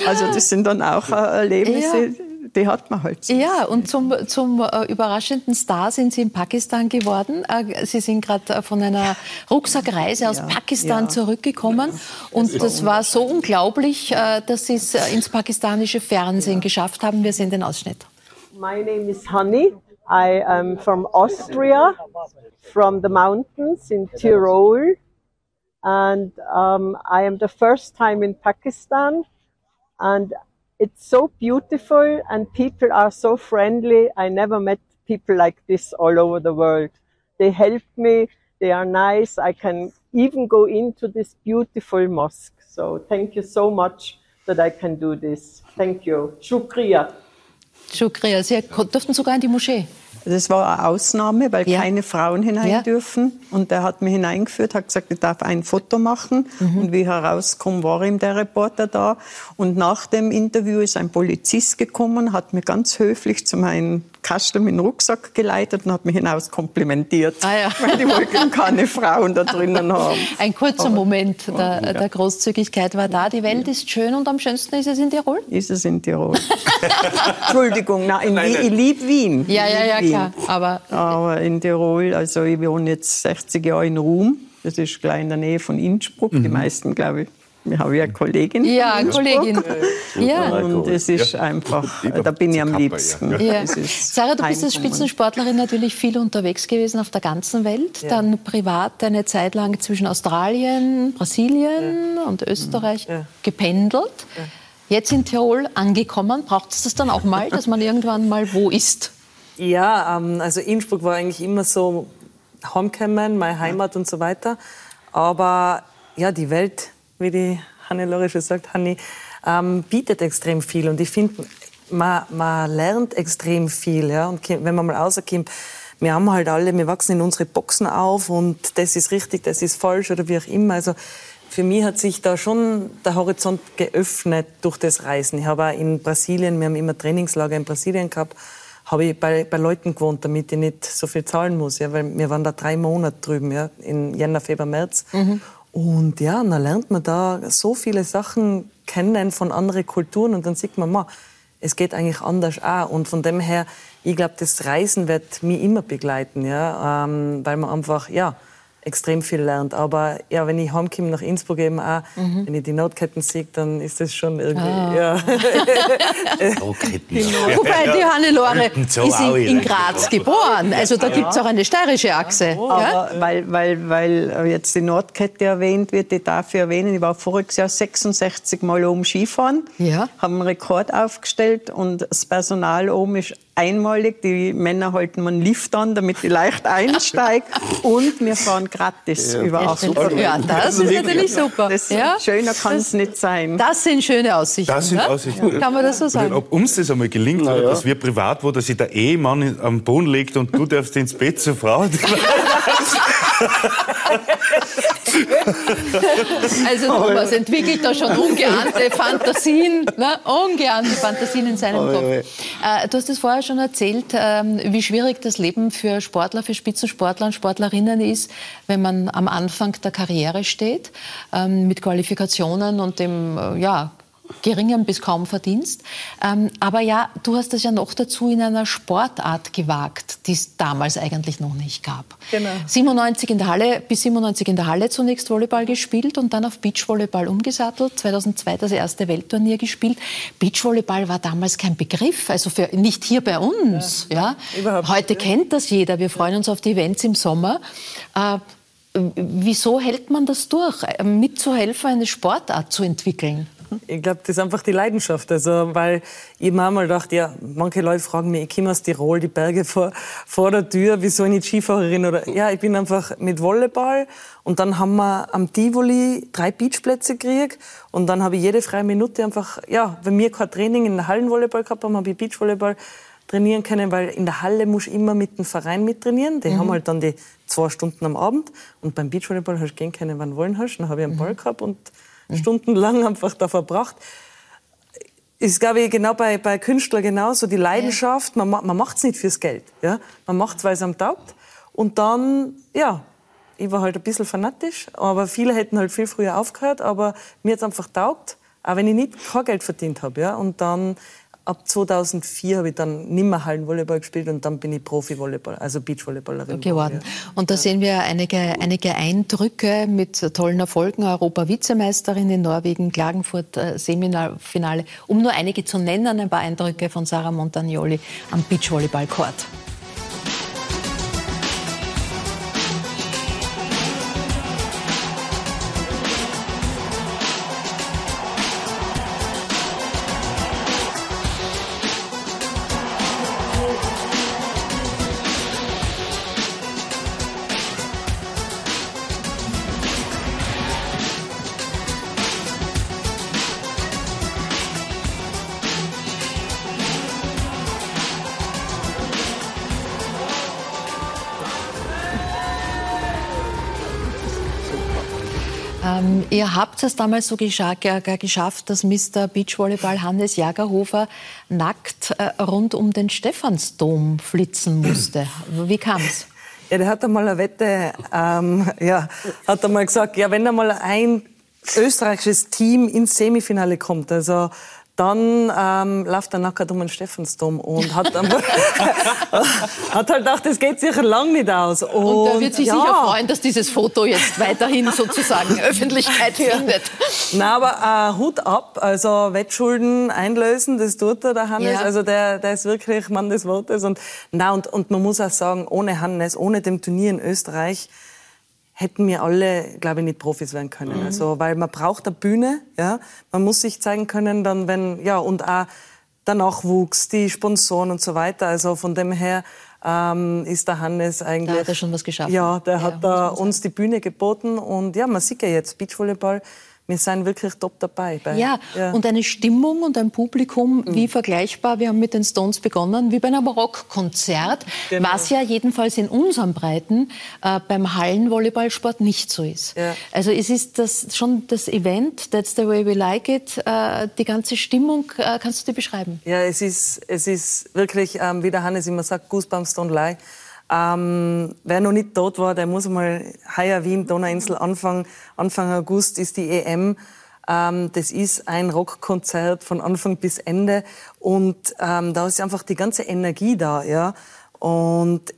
Also das sind dann auch äh, Erlebnisse, die hat man halt. so. Ja, und zum, zum äh, überraschenden Star sind Sie in Pakistan geworden. Äh, Sie sind gerade äh, von einer Rucksackreise aus Pakistan ja. zurückgekommen. Und das war so unglaublich, dass Sie es ins pakistanische Fernsehen geschafft haben. Wir sehen den Ausschnitt. My name is Honey. I am from Austria, from the mountains in Tyrol. And um, I am the first time in Pakistan. And it's so beautiful, and people are so friendly. I never met people like this all over the world. They help me, they are nice. I can even go into this beautiful mosque. So thank you so much that I can do this. Thank you. Shukriya. Shukriya, Sie durften sogar in die Moschee. Das war eine Ausnahme, weil keine Frauen hinein Ja. dürfen. Und er hat mich hineingeführt, hat gesagt, ich darf ein Foto machen. Mhm. Und wie herauskam, war ihm der Reporter da. Und nach dem Interview ist ein Polizist gekommen, hat mir ganz höflich zu meinem Kasten mit dem Rucksack geleitet und hat mich hinaus komplimentiert. Ah, ja. Weil die wollten keine Frauen da drinnen haben. Ein kurzer Aber- Moment der, ja. der Großzügigkeit war da. Die Welt ist schön und am schönsten ist es in Tirol. Ist es in Tirol? <laughs> Entschuldigung, nein, in Wien, ich liebe Wien. Ja, ja, ja, lieb Wien. klar. Aber Aber in Tirol, also ich wohne jetzt 60 Jahre in Ruhm. Das ist gleich in der Nähe von Innsbruck. Die meisten, glaube ich, wir haben ja eine Kollegin. Ja, in Innsbruck. Kollegin. Ja. Und es ist einfach, da bin ich am liebsten. Ja. Sarah, du bist als. Spitzensportlerin natürlich viel unterwegs gewesen auf der ganzen Welt. Ja. Dann privat eine Zeit lang zwischen Australien, Brasilien und Österreich gependelt. Jetzt in Tirol angekommen. Braucht es das dann auch mal, dass man irgendwann mal wo ist? Ja, ähm, also Innsbruck war eigentlich immer so Heimkommen, meine Heimat und so weiter. Aber ja, die Welt, wie die Hannelore schon sagt, Hanni, ähm, bietet extrem viel. Und ich finde, man, man lernt extrem viel. Ja? Und wenn man mal rauskommt, wir haben halt alle, wir wachsen in unsere Boxen auf und das ist richtig, das ist falsch oder wie auch immer. Also für mich hat sich da schon der Horizont geöffnet durch das Reisen. Ich habe auch in Brasilien, wir haben immer Trainingslager in Brasilien gehabt, habe ich bei, bei Leuten gewohnt, damit ich nicht so viel zahlen muss. Ja, weil wir waren da drei Monate drüben, ja, in Jänner, Februar, März. Und ja, dann lernt man da so viele Sachen kennen von anderen Kulturen und dann sieht man, ma, es geht eigentlich anders auch. Und von dem her, ich glaube, das Reisen wird mich immer begleiten, ja, ähm, weil man einfach, ja, extrem viel lernt. Aber ja, wenn ich heimkomme nach Innsbruck eben auch, Mhm. wenn ich die Notketten sehe, dann ist das schon irgendwie, Ah. ja. <laughs> Wobei die Hannelore <laughs> ist in, in Graz geboren. Also da gibt es auch eine steirische Achse. gell? Aber weil, weil, weil jetzt die Nordkette erwähnt wird, ich darf erwähnen, ich war voriges Jahr 66 Mal oben Skifahren, ja. habe einen Rekord aufgestellt und das Personal oben ist einmalig. Die Männer halten man Lift an, damit ich leicht einsteige und wir fahren gratis Ja. über Ja, 8 super. Ja, das ist natürlich super. Das, Ja. Schöner kann es nicht sein. Das sind schöne Aussichten. Das sind ne? Aussichten. Kann man das so Und sagen? Ob uns das einmal gelingt, oder dass wir privat, wo dass sich der Ehemann am Boden legt und du darfst ins Bett zur Frau. <laughs> <laughs> <laughs> Also Thomas entwickelt da schon ungeahnte Fantasien, ne? ungeahnte Fantasien in seinem Kopf. Äh, du hast es vorher schon erzählt, ähm, wie schwierig das Leben für Sportler, für Spitzensportler und Sportlerinnen ist, wenn man am Anfang der Karriere steht, ähm, mit Qualifikationen und dem äh, ja, geringem bis kaum Verdienst. Ähm, aber ja, du hast es ja noch dazu in einer Sportart gewagt, die es damals eigentlich noch nicht gab. Genau. 97 in der Halle, bis 97 in der Halle zunächst Volleyball gespielt und dann auf Beachvolleyball umgesattelt. 2002 das erste Weltturnier gespielt. Beachvolleyball war damals kein Begriff, also für, nicht hier bei uns. Ja, Heute kennt das jeder. Wir freuen uns auf die Events im Sommer. Äh, wieso hält man das durch, äh, mitzuhelfen, eine Sportart zu entwickeln? Ich glaube, das ist einfach die Leidenschaft. Also, weil ich mir einmal gedacht, ja, manche Leute fragen mich, ich komme aus Tirol, die Berge vor, vor der Tür, wieso nicht Skifahrerin? Oder, ja, ich bin einfach mit Volleyball und dann haben wir am Tivoli drei Beachplätze gekriegt und dann habe ich jede freie Minute einfach, ja, wenn wir kein Training in der Hallenvolleyball gehabt haben, habe ich Beachvolleyball trainieren können, weil in der Halle muss ich immer mit dem Verein mittrainieren. Die Mhm. haben halt dann die zwei Stunden am Abend. Und beim Beachvolleyball hast du gehen können, wann wollen hast. Dann habe ich einen Ball gehabt und stundenlang einfach da verbracht. Ist, glaube ich, genau bei, bei Künstlern genauso. Die Leidenschaft, man, ma- man macht es nicht fürs Geld. Ja? Man macht es, weil es einem taugt. Und dann, ja, ich war halt ein bisschen fanatisch, aber viele hätten halt viel früher aufgehört, aber mir hat es einfach taugt, auch wenn ich nicht kein Geld verdient habe. Ja? Und dann, ab 2004 habe ich dann nimmer Hallenvolleyball gespielt und dann bin ich Profi-Volleyball, also Beachvolleyballerin geworden. Und da sehen wir einige, einige Eindrücke mit tollen Erfolgen. Europa-Vizemeisterin in Norwegen, Klagenfurt äh, Semifinale. Um nur einige zu nennen, ein paar Eindrücke von Sarah Montagnoli am Beachvolleyball-Court. Ihr habt es damals so gescha ge- ge- geschafft, dass Mr. Beachvolleyball Hannes Jagerhofer nackt äh, rund um den Stephansdom flitzen musste. Wie kam's? Ja, der hat einmal eine Wette, ähm, ja, hat einmal gesagt, ja, wenn einmal ein österreichisches Team ins Semifinale kommt, also dann ähm, läuft er nackt um den Stephansdom und hat, <laughs> <laughs> hat halt gedacht, das geht sicher lang nicht aus. Und, Und er wird sich ja. sicher freuen, dass dieses Foto jetzt weiterhin sozusagen <laughs> Öffentlichkeit findet. Na, aber äh, Hut ab. Also Wettschulden einlösen, das tut er, der Hannes. Ja. Also der, der ist wirklich Mann des Wortes. Und, na, und, und man muss auch sagen, ohne Hannes, ohne dem Turnier in Österreich, hätten wir alle, glaube ich, nicht Profis werden können. Mhm. Also, weil man braucht eine Bühne, ja. Man muss sich zeigen können, dann, wenn, ja, und auch der Nachwuchs, die Sponsoren und so weiter. Also von dem her ähm, ist der Hannes eigentlich. Da hat er schon was geschafft. Ja, der Ja, hat uns die Bühne geboten und ja, man sieht ja jetzt Beachvolleyball. Wir sind wirklich top dabei. Bei, Ja, und eine Stimmung und ein Publikum Mhm. wie vergleichbar. Wir haben mit den Stones begonnen, wie bei einem Rockkonzert, Genau. was ja jedenfalls in unseren Breiten äh, beim Hallenvolleyballsport nicht so ist. Ja. Also es ist das schon das Event, That's the way we like it, äh, die ganze Stimmung, äh, kannst du die beschreiben? Ja, es ist, es ist wirklich, ähm, wie der Hannes immer sagt, Goosebumps don't lie. Ähm, wer noch nicht dort war, der muss mal heuer Wien, Donauinsel, Anfang, Anfang August ist die EM. Ähm, das ist ein Rockkonzert von Anfang bis Ende und ähm, da ist einfach die ganze Energie da, ja. Und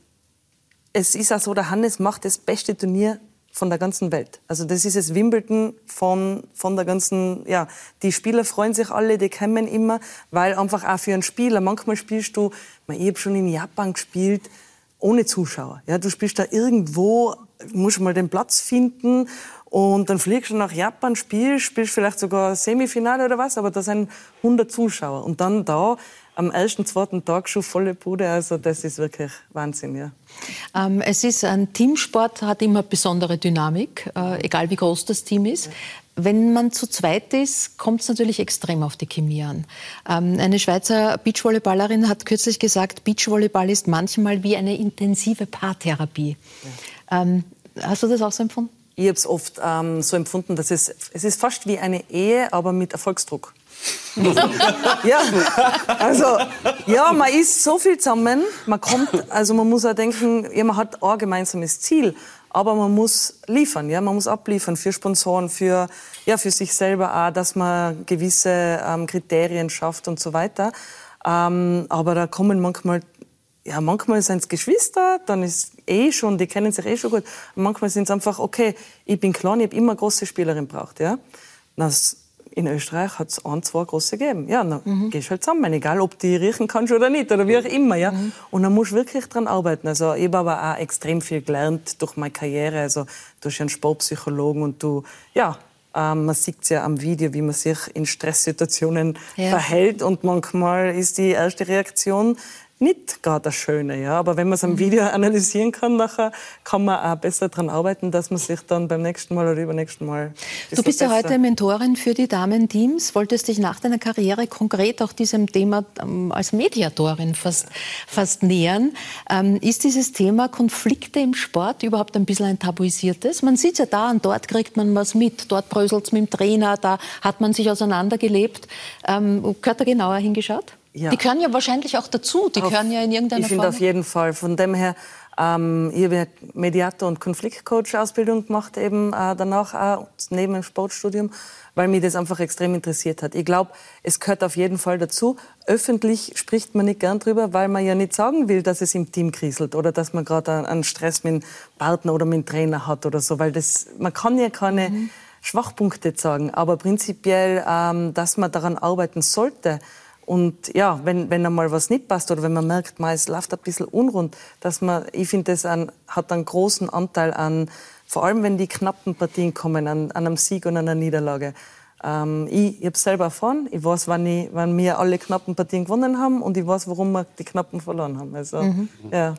es ist auch so, der Hannes macht das beste Turnier von der ganzen Welt. Also das ist das Wimbledon von, von der ganzen, ja, die Spieler freuen sich alle, die kommen immer, weil einfach auch für einen Spieler, manchmal spielst du, ich habe schon in Japan gespielt, ohne Zuschauer. Ja, du spielst da irgendwo, musst mal den Platz finden und dann fliegst du nach Japan, spielst, spielst vielleicht sogar Semifinale oder was, aber da sind 100 Zuschauer. Und dann da am ersten, zweiten Tag schon volle Bude, also das ist wirklich Wahnsinn, ja. Ähm, es ist ein Teamsport, hat immer besondere Dynamik, äh, egal wie groß das Team ist. Wenn man zu zweit ist, kommt es natürlich extrem auf die Chemie an. Ähm, eine Schweizer Beachvolleyballerin hat kürzlich gesagt, Beachvolleyball ist manchmal wie eine intensive Paartherapie. Ähm, hast du das auch so empfunden? Ich habe es oft ähm, so empfunden, dass es, es ist fast wie eine Ehe, aber mit Erfolgsdruck. <laughs> ja, also ja, man ist so viel zusammen, man kommt, also man muss auch denken, ja, man hat ein gemeinsames Ziel, aber man muss liefern, ja, man muss abliefern für Sponsoren, für ja, für sich selber auch, dass man gewisse ähm, Kriterien schafft und so weiter. Ähm, aber da kommen manchmal ja, manchmal sind es Geschwister, dann ist eh schon, die kennen sich eh schon gut. Manchmal sind es einfach, okay, ich bin klein, ich habe immer eine große Spielerin braucht, ja. Das, in Österreich hat es ein, zwei große gegeben. Ja, dann gehst du halt zusammen, egal ob die riechen kannst oder nicht, oder wie auch immer, ja. Und dann musst du wirklich dran arbeiten. Also ich habe aber auch extrem viel gelernt durch meine Karriere. Also du hast ja einen Sportpsychologen und du, ja, Ähm, man sieht ja am Video, wie man sich in Stresssituationen Ja. verhält und manchmal ist die erste Reaktion nicht gerade das Schöne, ja. Aber wenn man es am Video analysieren kann, nachher kann man auch besser daran arbeiten, dass man sich dann beim nächsten Mal oder übernächsten Mal. Du bist ja heute Mentorin für die Damenteams, wolltest dich nach deiner Karriere konkret auch diesem Thema ähm, als Mediatorin fast, fast nähern. Ähm, ist dieses Thema Konflikte im Sport überhaupt ein bisschen ein tabuisiertes? Man sieht ja da und dort kriegt man was mit, dort bröselt es mit dem Trainer, da hat man sich auseinandergelebt. Ähm, gehört da genauer hingeschaut? Ja. Die gehören ja wahrscheinlich auch dazu, die Auf- gehören ja in irgendeiner Ich finde Form. auf jeden Fall. Von dem her, ähm, ich habe Mediator- und Konfliktcoach-Ausbildung gemacht, eben äh, danach auch neben dem Sportstudium, weil mich das einfach extrem interessiert hat. Ich glaube, es gehört auf jeden Fall dazu. Öffentlich spricht man nicht gern drüber, weil man ja nicht sagen will, dass es im Team kriselt oder dass man gerade einen- Stress mit dem Partner oder mit dem Trainer hat oder so, weil das, man kann ja keine Schwachpunkte sagen, aber prinzipiell, ähm, dass man daran arbeiten sollte. Und ja, wenn, wenn einmal was nicht passt oder wenn man merkt, man, es läuft ein bisschen unrund, dass man, ich finde, das an, hat einen großen Anteil an, vor allem wenn die knappen Partien kommen, an, an einem Sieg und einer Niederlage. Ähm, ich ich habe selber erfahren, ich weiß, wann, ich, wann wir alle knappen Partien gewonnen haben und ich weiß, warum wir die knappen verloren haben. Also, Mhm. ja.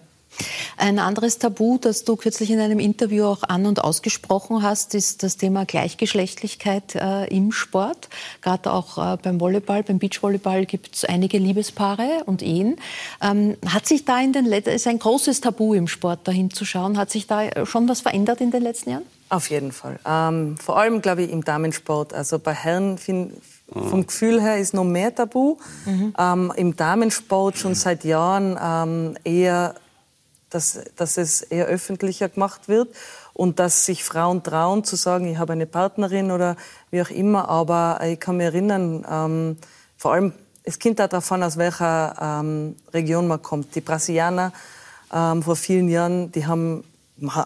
Ein anderes Tabu, das du kürzlich in einem Interview auch an- und ausgesprochen hast, ist das Thema Gleichgeschlechtlichkeit äh, im Sport. Gerade auch äh, beim Volleyball, beim Beachvolleyball gibt es einige Liebespaare und Ehen. Ähm, hat sich da in den letzten, ist ein großes Tabu im Sport, da hinzuschauen. Hat sich da äh, schon was verändert in den letzten Jahren? Auf jeden Fall. Ähm, vor allem, glaube ich, im Damensport. Also bei Herren find, vom Gefühl her ist noch mehr Tabu. Ähm, Im Damensport schon seit Jahren ähm, eher, dass, dass es eher öffentlicher gemacht wird und dass sich Frauen trauen zu sagen, ich habe eine Partnerin oder wie auch immer. Aber ich kann mich erinnern, ähm, vor allem, es kommt auch davon, aus welcher ähm, Region man kommt. Die Brasilianer ähm, vor vielen Jahren, die haben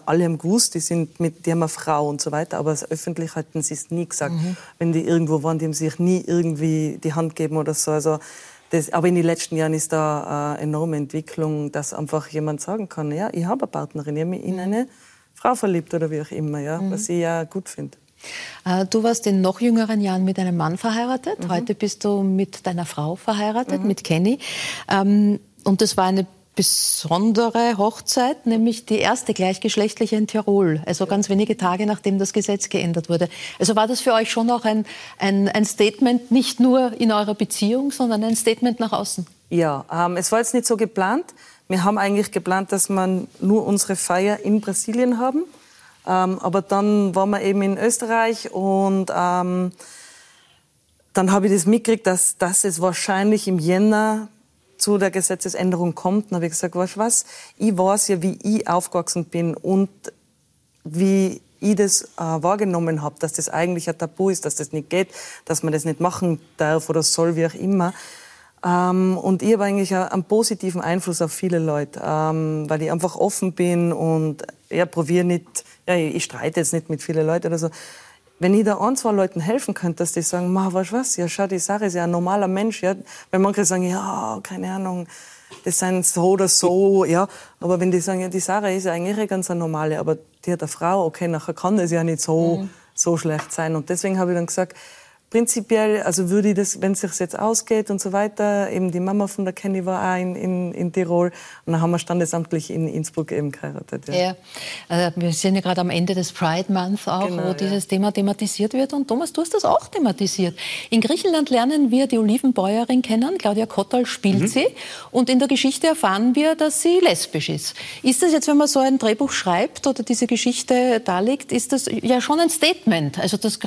alle haben gewusst, die, sind mit, die haben eine Frau und so weiter, aber öffentlich hatten sie es nie gesagt. Mhm. Wenn die irgendwo waren, die haben sich nie irgendwie die Hand gegeben oder so. Also das, aber in den letzten Jahren ist da eine enorme Entwicklung, dass einfach jemand sagen kann, ja, ich habe eine Partnerin, ich habe mich in eine Frau verliebt oder wie auch immer, ja, Mhm. was ich ja gut finde. Äh, Du warst in noch jüngeren Jahren mit einem Mann verheiratet. Heute bist du mit deiner Frau verheiratet, mit Kenny. Ähm, Und das war eine besondere Hochzeit, nämlich die erste gleichgeschlechtliche in Tirol. Also ganz wenige Tage nachdem das Gesetz geändert wurde. Also war das für euch schon auch ein, ein, ein Statement, nicht nur in eurer Beziehung, sondern ein Statement nach außen? Ja, ähm, es war jetzt nicht so geplant. Wir haben eigentlich geplant, dass wir nur unsere Feier in Brasilien haben. Ähm, aber dann waren wir eben in Österreich und ähm, dann habe ich das mitgekriegt, dass, dass es wahrscheinlich im Jänner zu der Gesetzesänderung kommt. Dann habe ich gesagt, weißt du was, ich weiß ja, wie ich aufgewachsen bin und wie ich das äh, wahrgenommen habe, dass das eigentlich ein Tabu ist, dass das nicht geht, dass man das nicht machen darf oder soll, wie auch immer. Ähm, und ich habe eigentlich einen positiven Einfluss auf viele Leute, ähm, weil ich einfach offen bin und ja, probiere nicht, ja, ich, ich streite jetzt nicht mit vielen Leuten oder so. Wenn ich da ein, zwei Leuten helfen könnte, dass die sagen, Ma, weißt du was, ja, schau, die Sarah ist ja ein normaler Mensch, ja. Weil manche sagen, ja, keine Ahnung, das sind so oder so, ja. Aber wenn die sagen, ja, die Sarah ist ja eigentlich eine ganz normale, aber die hat eine Frau, okay, nachher kann das ja nicht so, so schlecht sein. Und deswegen habe ich dann gesagt, prinzipiell, also würde ich das, wenn es sich jetzt ausgeht und so weiter, eben die Mama von der Kenny war auch in, in, in Tirol und dann haben wir standesamtlich in Innsbruck eben geheiratet. Ja. Ja. Äh, Wir sind ja gerade am Ende des Pride Month auch, Genau, wo ja. dieses Thema thematisiert wird. Und Thomas, du hast das auch thematisiert. In Griechenland lernen wir die Olivenbäuerin kennen. Claudia Kottal spielt Mhm. sie. Und in der Geschichte erfahren wir, dass sie lesbisch ist. Ist das jetzt, wenn man so ein Drehbuch schreibt oder diese Geschichte darlegt, ist das ja schon ein Statement? Also das,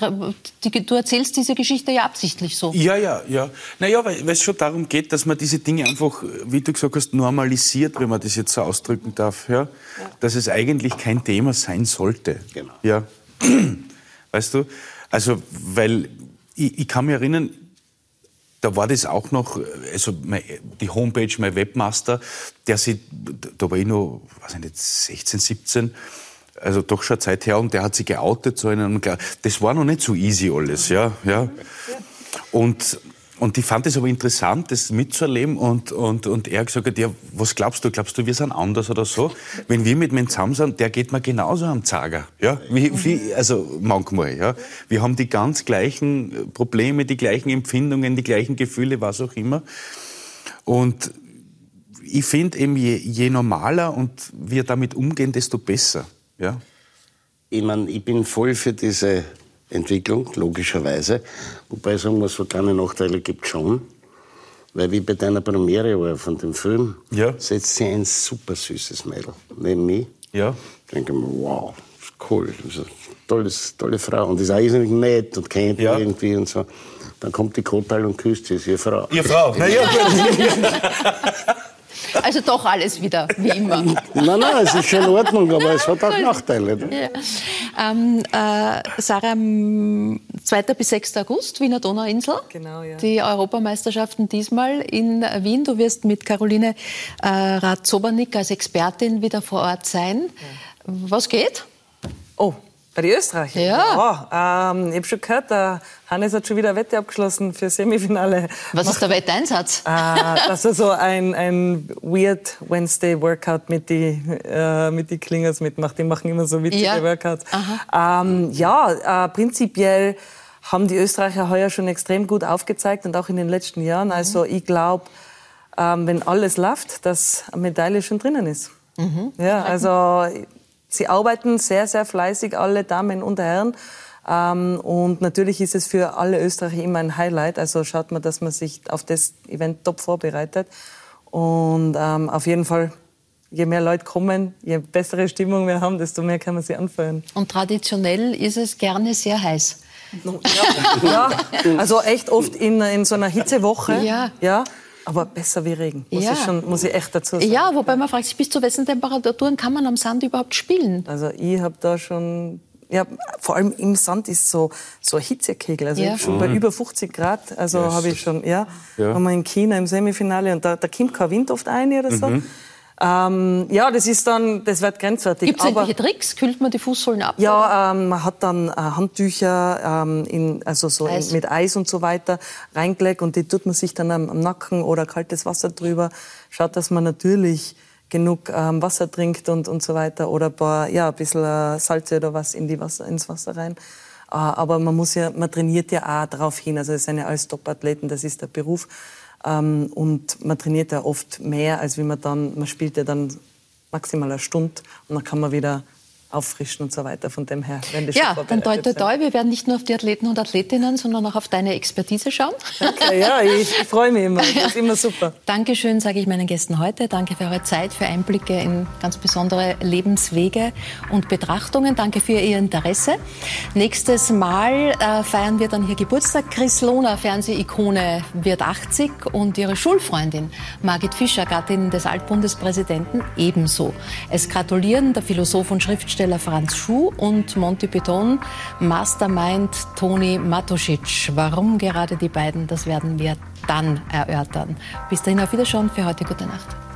die, du erzählst diese Geschichte ja absichtlich so. Ja, ja, ja. Naja, weil, weil es schon darum geht, dass man diese Dinge einfach, wie du gesagt hast, normalisiert, wenn man das jetzt so ausdrücken darf, ja? dass es eigentlich kein Thema sein sollte. Genau. Ja. <clears throat> Weißt du? Also, weil ich, ich kann mich erinnern, da war das auch noch, also die Homepage, mein Webmaster, der sie, da war ich noch, weiß ich nicht, 16, 17, also doch schon Zeit her, und der hat sich geoutet zu einem, das war noch nicht so easy alles, ja, ja. Und, und ich fand es aber interessant, das mitzuerleben und, und, und er hat gesagt, ja, was glaubst du? Glaubst du, wir sind anders oder so? Wenn wir mit ihm zusammen sind, der geht mir genauso am Zager. Ja? Wie, wie, also manchmal. Ja? Wir haben die ganz gleichen Probleme, die gleichen Empfindungen, die gleichen Gefühle, was auch immer. Und ich finde eben, je, je normaler und wir damit umgehen, desto besser. Ja? Ich meine, ich bin voll für diese Entwicklung, logischerweise. Wobei, sagen wir, so kleine Nachteile gibt schon. Weil wie bei deiner Premiere war von dem Film, ja. setzt sie ein super süßes Mädel neben mich. Ja. Ich denke mir, wow, cool. Tolles, tolle Frau. Und ist auch irrsinnig nett und kennt Ja. irgendwie und so. Dann kommt die Kotal und küsst sie, ist ihre Frau. Ihr Frau? Na ja, <laughs> <laughs> Also doch alles wieder, wie immer. Nein, nein, es ist schon in Ordnung, aber es hat auch Nachteile. Ja. Ähm, äh, Sarah, am 2. bis 6. August, Wiener Donauinsel. Genau, ja. Die Europameisterschaften diesmal in Wien. Du wirst mit Caroline äh, Radzobernik als Expertin wieder vor Ort sein. Was geht? Oh, bei den Österreichern? Ja. Ja, ähm, ich habe schon gehört, der Hannes hat schon wieder eine Wette abgeschlossen für Semifinale. Was ist der Wetteinsatz? Äh, dass er so ein, ein Weird Wednesday Workout mit die, äh, mit die Klingers mitmacht. Die machen immer so witzige Ja. Workouts. Ähm, ja, äh, prinzipiell haben die Österreicher heuer schon extrem gut aufgezeigt und auch in den letzten Jahren. Also ich glaube, ähm, wenn alles läuft, dass eine Medaille schon drinnen ist. Ja, also sie arbeiten sehr, sehr fleißig, alle Damen und Herren. Ähm, und natürlich ist es für alle Österreicher immer ein Highlight. Also schaut man, dass man sich auf das Event top vorbereitet. Und ähm, auf jeden Fall, je mehr Leute kommen, je bessere Stimmung wir haben, desto mehr kann man sie anfeuern. Und traditionell ist es gerne sehr heiß. Ja, <laughs> also echt oft in, in so einer Hitzewoche. Ja. ja. Aber besser wie Regen, muss, Ja. ich, schon, muss ich echt dazu sagen. Ja, wobei man fragt sich, bis zu welchen Temperaturen kann man am Sand überhaupt spielen? Also ich habe da schon, ja, vor allem im Sand ist so so ein Hitzekegel. Also Ja. ich hab schon bei Mhm. über 50 Grad, also Yes. habe ich schon, ja, Ja. waren wir in China im Semifinale und da, da kommt kein Wind oft ein oder so. Mhm. Ähm, ja, das ist dann, das wird grenzwertig. Gibt es irgendwelche Tricks? Kühlt man die Fußsohlen ab? ja, ähm, man hat dann äh, Handtücher ähm, in, also so Eis. In, mit Eis und so weiter reingelegt und die tut man sich dann am, am Nacken oder kaltes Wasser drüber. Schaut, dass man natürlich genug ähm, Wasser trinkt und, und so weiter oder ein, paar, ja, ein bisschen äh, Salze oder was in die Wasser, ins Wasser rein. Äh, aber man muss ja, man trainiert ja auch darauf hin. Also es sind ja alles Top-Athleten, das ist der Beruf. Ähm, und man trainiert ja oft mehr, als wie man dann, man spielt ja dann maximal eine Stunde und dann kann man wieder auffrischen und so weiter. Von dem her, wenn das Ja, dann toi, toi, toi. Wir werden nicht nur auf die Athleten und Athletinnen, sondern auch auf deine Expertise schauen. Okay, ja, ich, ich <laughs> freue mich immer. Das ist immer super. Dankeschön, sage ich meinen Gästen heute. Danke für eure Zeit, für Einblicke in ganz besondere Lebenswege und Betrachtungen. Danke für Ihr Interesse. Nächstes Mal äh, feiern wir dann hier Geburtstag. Chris Lohner, Fernsehikone, wird 80 und ihre Schulfreundin Margit Fischer, Gattin des Altbundespräsidenten, ebenso. Es gratulieren der Philosoph und Schriftsteller Franz Schuh und Monty Python Mastermind Toni Matusic. Warum gerade die beiden, das werden wir dann erörtern. Bis dahin auf Wiederschauen, für heute gute Nacht.